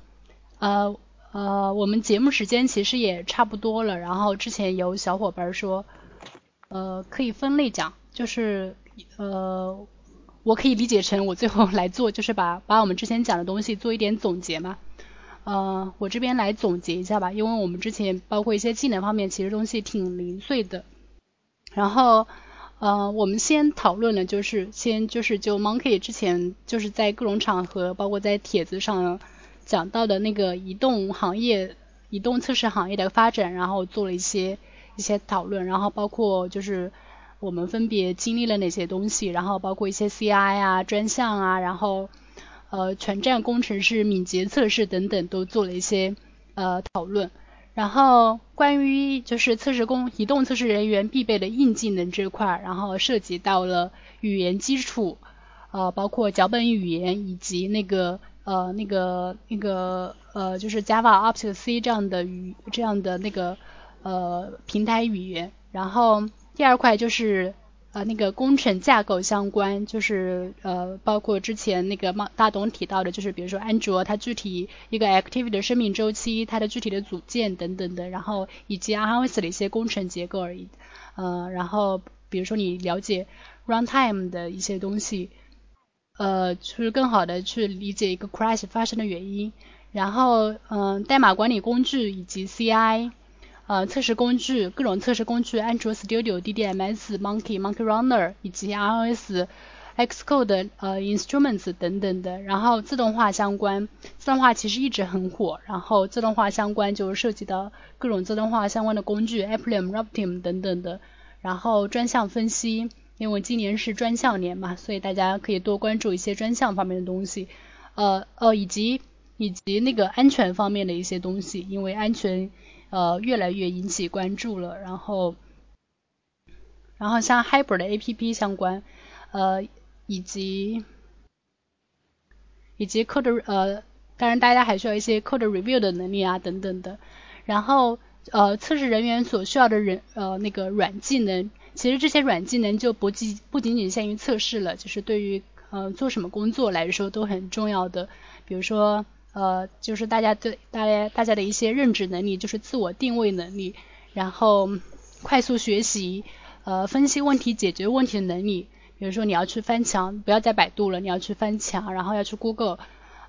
呃呃，我们节目时间其实也差不多了。然后之前有小伙伴说，呃，可以分类讲，就是呃，我可以理解成我最后来做，就是把把我们之前讲的东西做一点总结嘛。呃，我这边来总结一下吧，因为我们之前包括一些技能方面，其实东西挺零碎的。然后。呃，我们先讨论的就是先就是就 Monkey 之前就是在各种场合，包括在帖子上讲到的那个移动行业、移动测试行业的发展，然后做了一些一些讨论，然后包括就是我们分别经历了哪些东西，然后包括一些 CI 啊、专项啊，然后呃全站工程师敏捷测试等等都做了一些呃讨论。然后关于就是测试工移动测试人员必备的硬技能这块，然后涉及到了语言基础，呃，包括脚本语言以及那个呃那个那个呃就是 Java、Object C 这样的语这样的那个呃平台语言。然后第二块就是。呃，那个工程架构相关，就是呃，包括之前那个大大董提到的，就是比如说安卓它具体一个 activity 的生命周期，它的具体的组件等等的，然后以及 iOS 的一些工程结构而已。呃，然后比如说你了解 runtime 的一些东西，呃，就是更好的去理解一个 crash 发生的原因。然后嗯，代码管理工具以及 CI。呃，测试工具，各种测试工具，安卓 Studio、DDMS、Monkey、Monkey Runner 以及 iOS、Xcode、呃 Instruments 等等的。然后自动化相关，自动化其实一直很火。然后自动化相关就涉及到各种自动化相关的工具，Appium、Raptim 等等的。然后专项分析，因为今年是专项年嘛，所以大家可以多关注一些专项方面的东西。呃呃，以及以及那个安全方面的一些东西，因为安全。呃，越来越引起关注了。然后，然后像 Hybrid 的 APP 相关，呃，以及以及 Code 呃，当然大家还需要一些 Code Review 的能力啊，等等的。然后呃，测试人员所需要的人呃那个软技能，其实这些软技能就不仅不仅仅限于测试了，就是对于呃做什么工作来说都很重要的，比如说。呃，就是大家对大家大家的一些认知能力，就是自我定位能力，然后快速学习，呃，分析问题、解决问题的能力。比如说你要去翻墙，不要在百度了，你要去翻墙，然后要去 Google，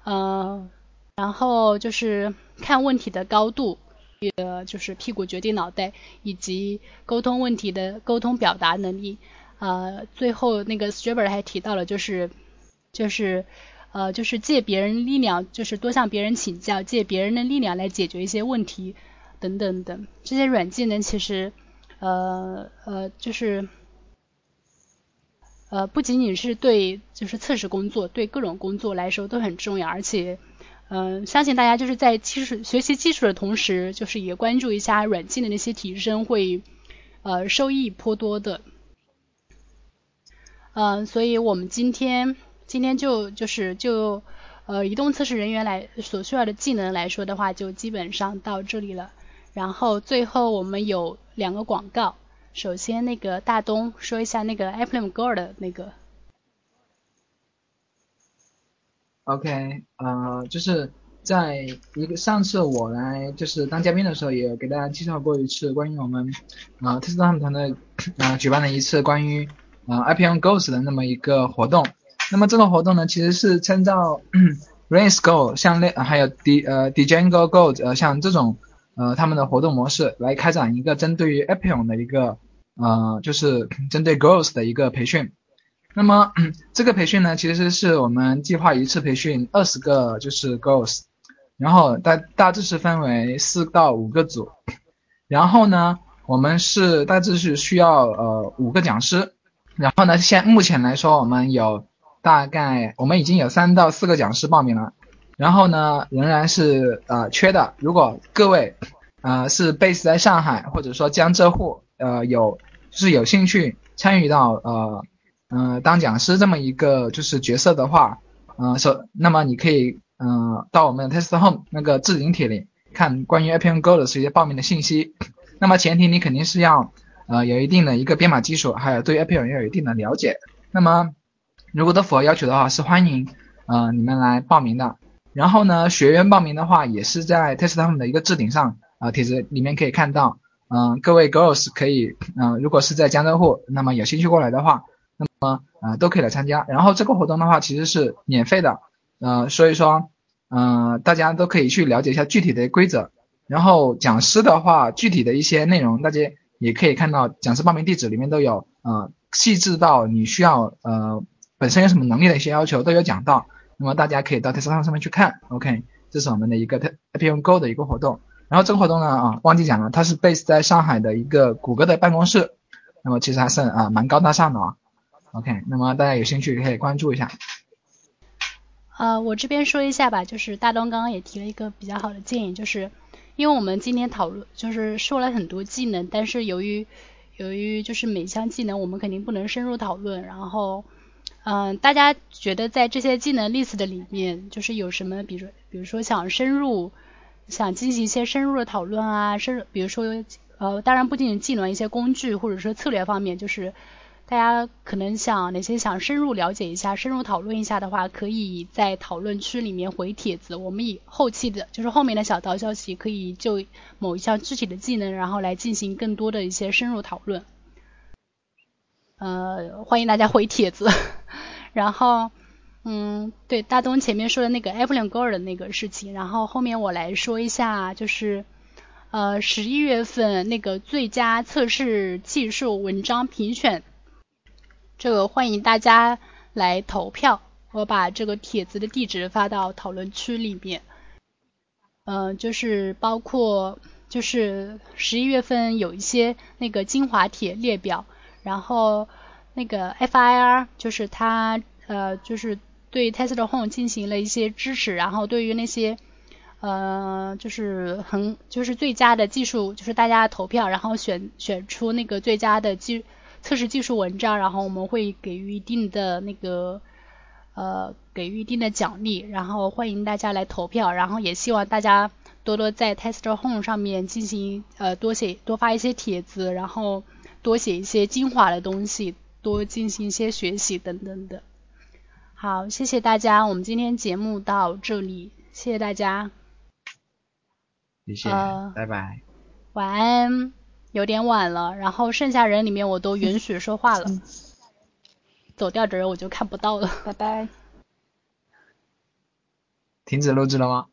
呃，然后就是看问题的高度，呃，就是屁股决定脑袋，以及沟通问题的沟通表达能力。呃，最后那个 Straber 还提到了，就是就是。呃，就是借别人力量，就是多向别人请教，借别人的力量来解决一些问题，等等等这些软技能，其实，呃呃，就是呃不仅仅是对就是测试工作，对各种工作来说都很重要，而且，嗯，相信大家就是在基础学习技术的同时，就是也关注一下软件的那些提升，会呃收益颇多的。嗯，所以我们今天。今天就就是就呃移动测试人员来所需要的技能来说的话，就基本上到这里了。然后最后我们有两个广告，首先那个大东说一下那个 Appium Go 的那个。OK，呃，就是在一个上次我来就是当嘉宾的时候，也给大家介绍过一次关于我们啊特斯拉团队啊举办了一次关于啊 Appium Go 的那么一个活动。那么这个活动呢，其实是参照 Rains Go，像那还有 D 呃 Django Go，呃像这种呃他们的活动模式来开展一个针对于 Appian 的一个呃就是针对 Girls 的一个培训。那么 这个培训呢，其实是我们计划一次培训二十个就是 Girls，然后大大致是分为四到五个组，然后呢我们是大致是需要呃五个讲师，然后呢现目前来说我们有。大概我们已经有三到四个讲师报名了，然后呢仍然是呃缺的。如果各位呃是 base 在上海或者说江浙沪呃有就是有兴趣参与到呃嗯当讲师这么一个就是角色的话，嗯首那么你可以嗯到我们的 test home 那个置顶帖里看关于 Appian Go 的这些报名的信息。那么前提你肯定是要呃有一定的一个编码基础，还有对 Appian 要有一定的了解。那么如果都符合要求的话，是欢迎呃你们来报名的。然后呢，学员报名的话，也是在 TestHome 的一个置顶上啊帖子里面可以看到。嗯，各位 girls 可以嗯，如果是在江浙沪，那么有兴趣过来的话，那么啊都可以来参加。然后这个活动的话，其实是免费的，呃，所以说嗯大家都可以去了解一下具体的规则。然后讲师的话，具体的一些内容，大家也可以看到讲师报名地址里面都有呃细致到你需要呃。本身有什么能力的一些要求都有讲到，那么大家可以到 TISON 上面去看，OK，这是我们的一个 Appian Go 的一个活动。然后这个活动呢啊，忘记讲了，它是 base 在上海的一个谷歌的办公室，那么其实还是啊蛮高大上的啊，OK，那么大家有兴趣可以关注一下。呃，我这边说一下吧，就是大东刚刚也提了一个比较好的建议，就是因为我们今天讨论就是说了很多技能，但是由于由于就是每项技能我们肯定不能深入讨论，然后。嗯，大家觉得在这些技能 list 的里面，就是有什么，比如比如说想深入，想进行一些深入的讨论啊，深入，比如说呃，当然不仅仅技能，一些工具或者说策略方面，就是大家可能想哪些想深入了解一下、深入讨论一下的话，可以在讨论区里面回帖子，我们以后期的，就是后面的小道消息，可以就某一项具体的技能，然后来进行更多的一些深入讨论。呃，欢迎大家回帖子。然后，嗯，对大东前面说的那个 Apple Girl 的那个事情，然后后面我来说一下，就是呃十一月份那个最佳测试技术文章评选，这个欢迎大家来投票。我把这个帖子的地址发到讨论区里面。嗯，就是包括就是十一月份有一些那个精华帖列表。然后那个 FIR 就是它呃就是对 Tesla Home 进行了一些支持，然后对于那些呃就是很就是最佳的技术，就是大家投票，然后选选出那个最佳的技测试技术文章，然后我们会给予一定的那个呃给予一定的奖励，然后欢迎大家来投票，然后也希望大家多多在 Tester Home 上面进行呃多写多发一些帖子，然后。多写一些精华的东西，多进行一些学习等等的。好，谢谢大家，我们今天节目到这里，谢谢大家。谢谢，拜拜。晚安，有点晚了，然后剩下人里面我都允许说话了，走掉的人我就看不到了，拜拜。停止录制了吗？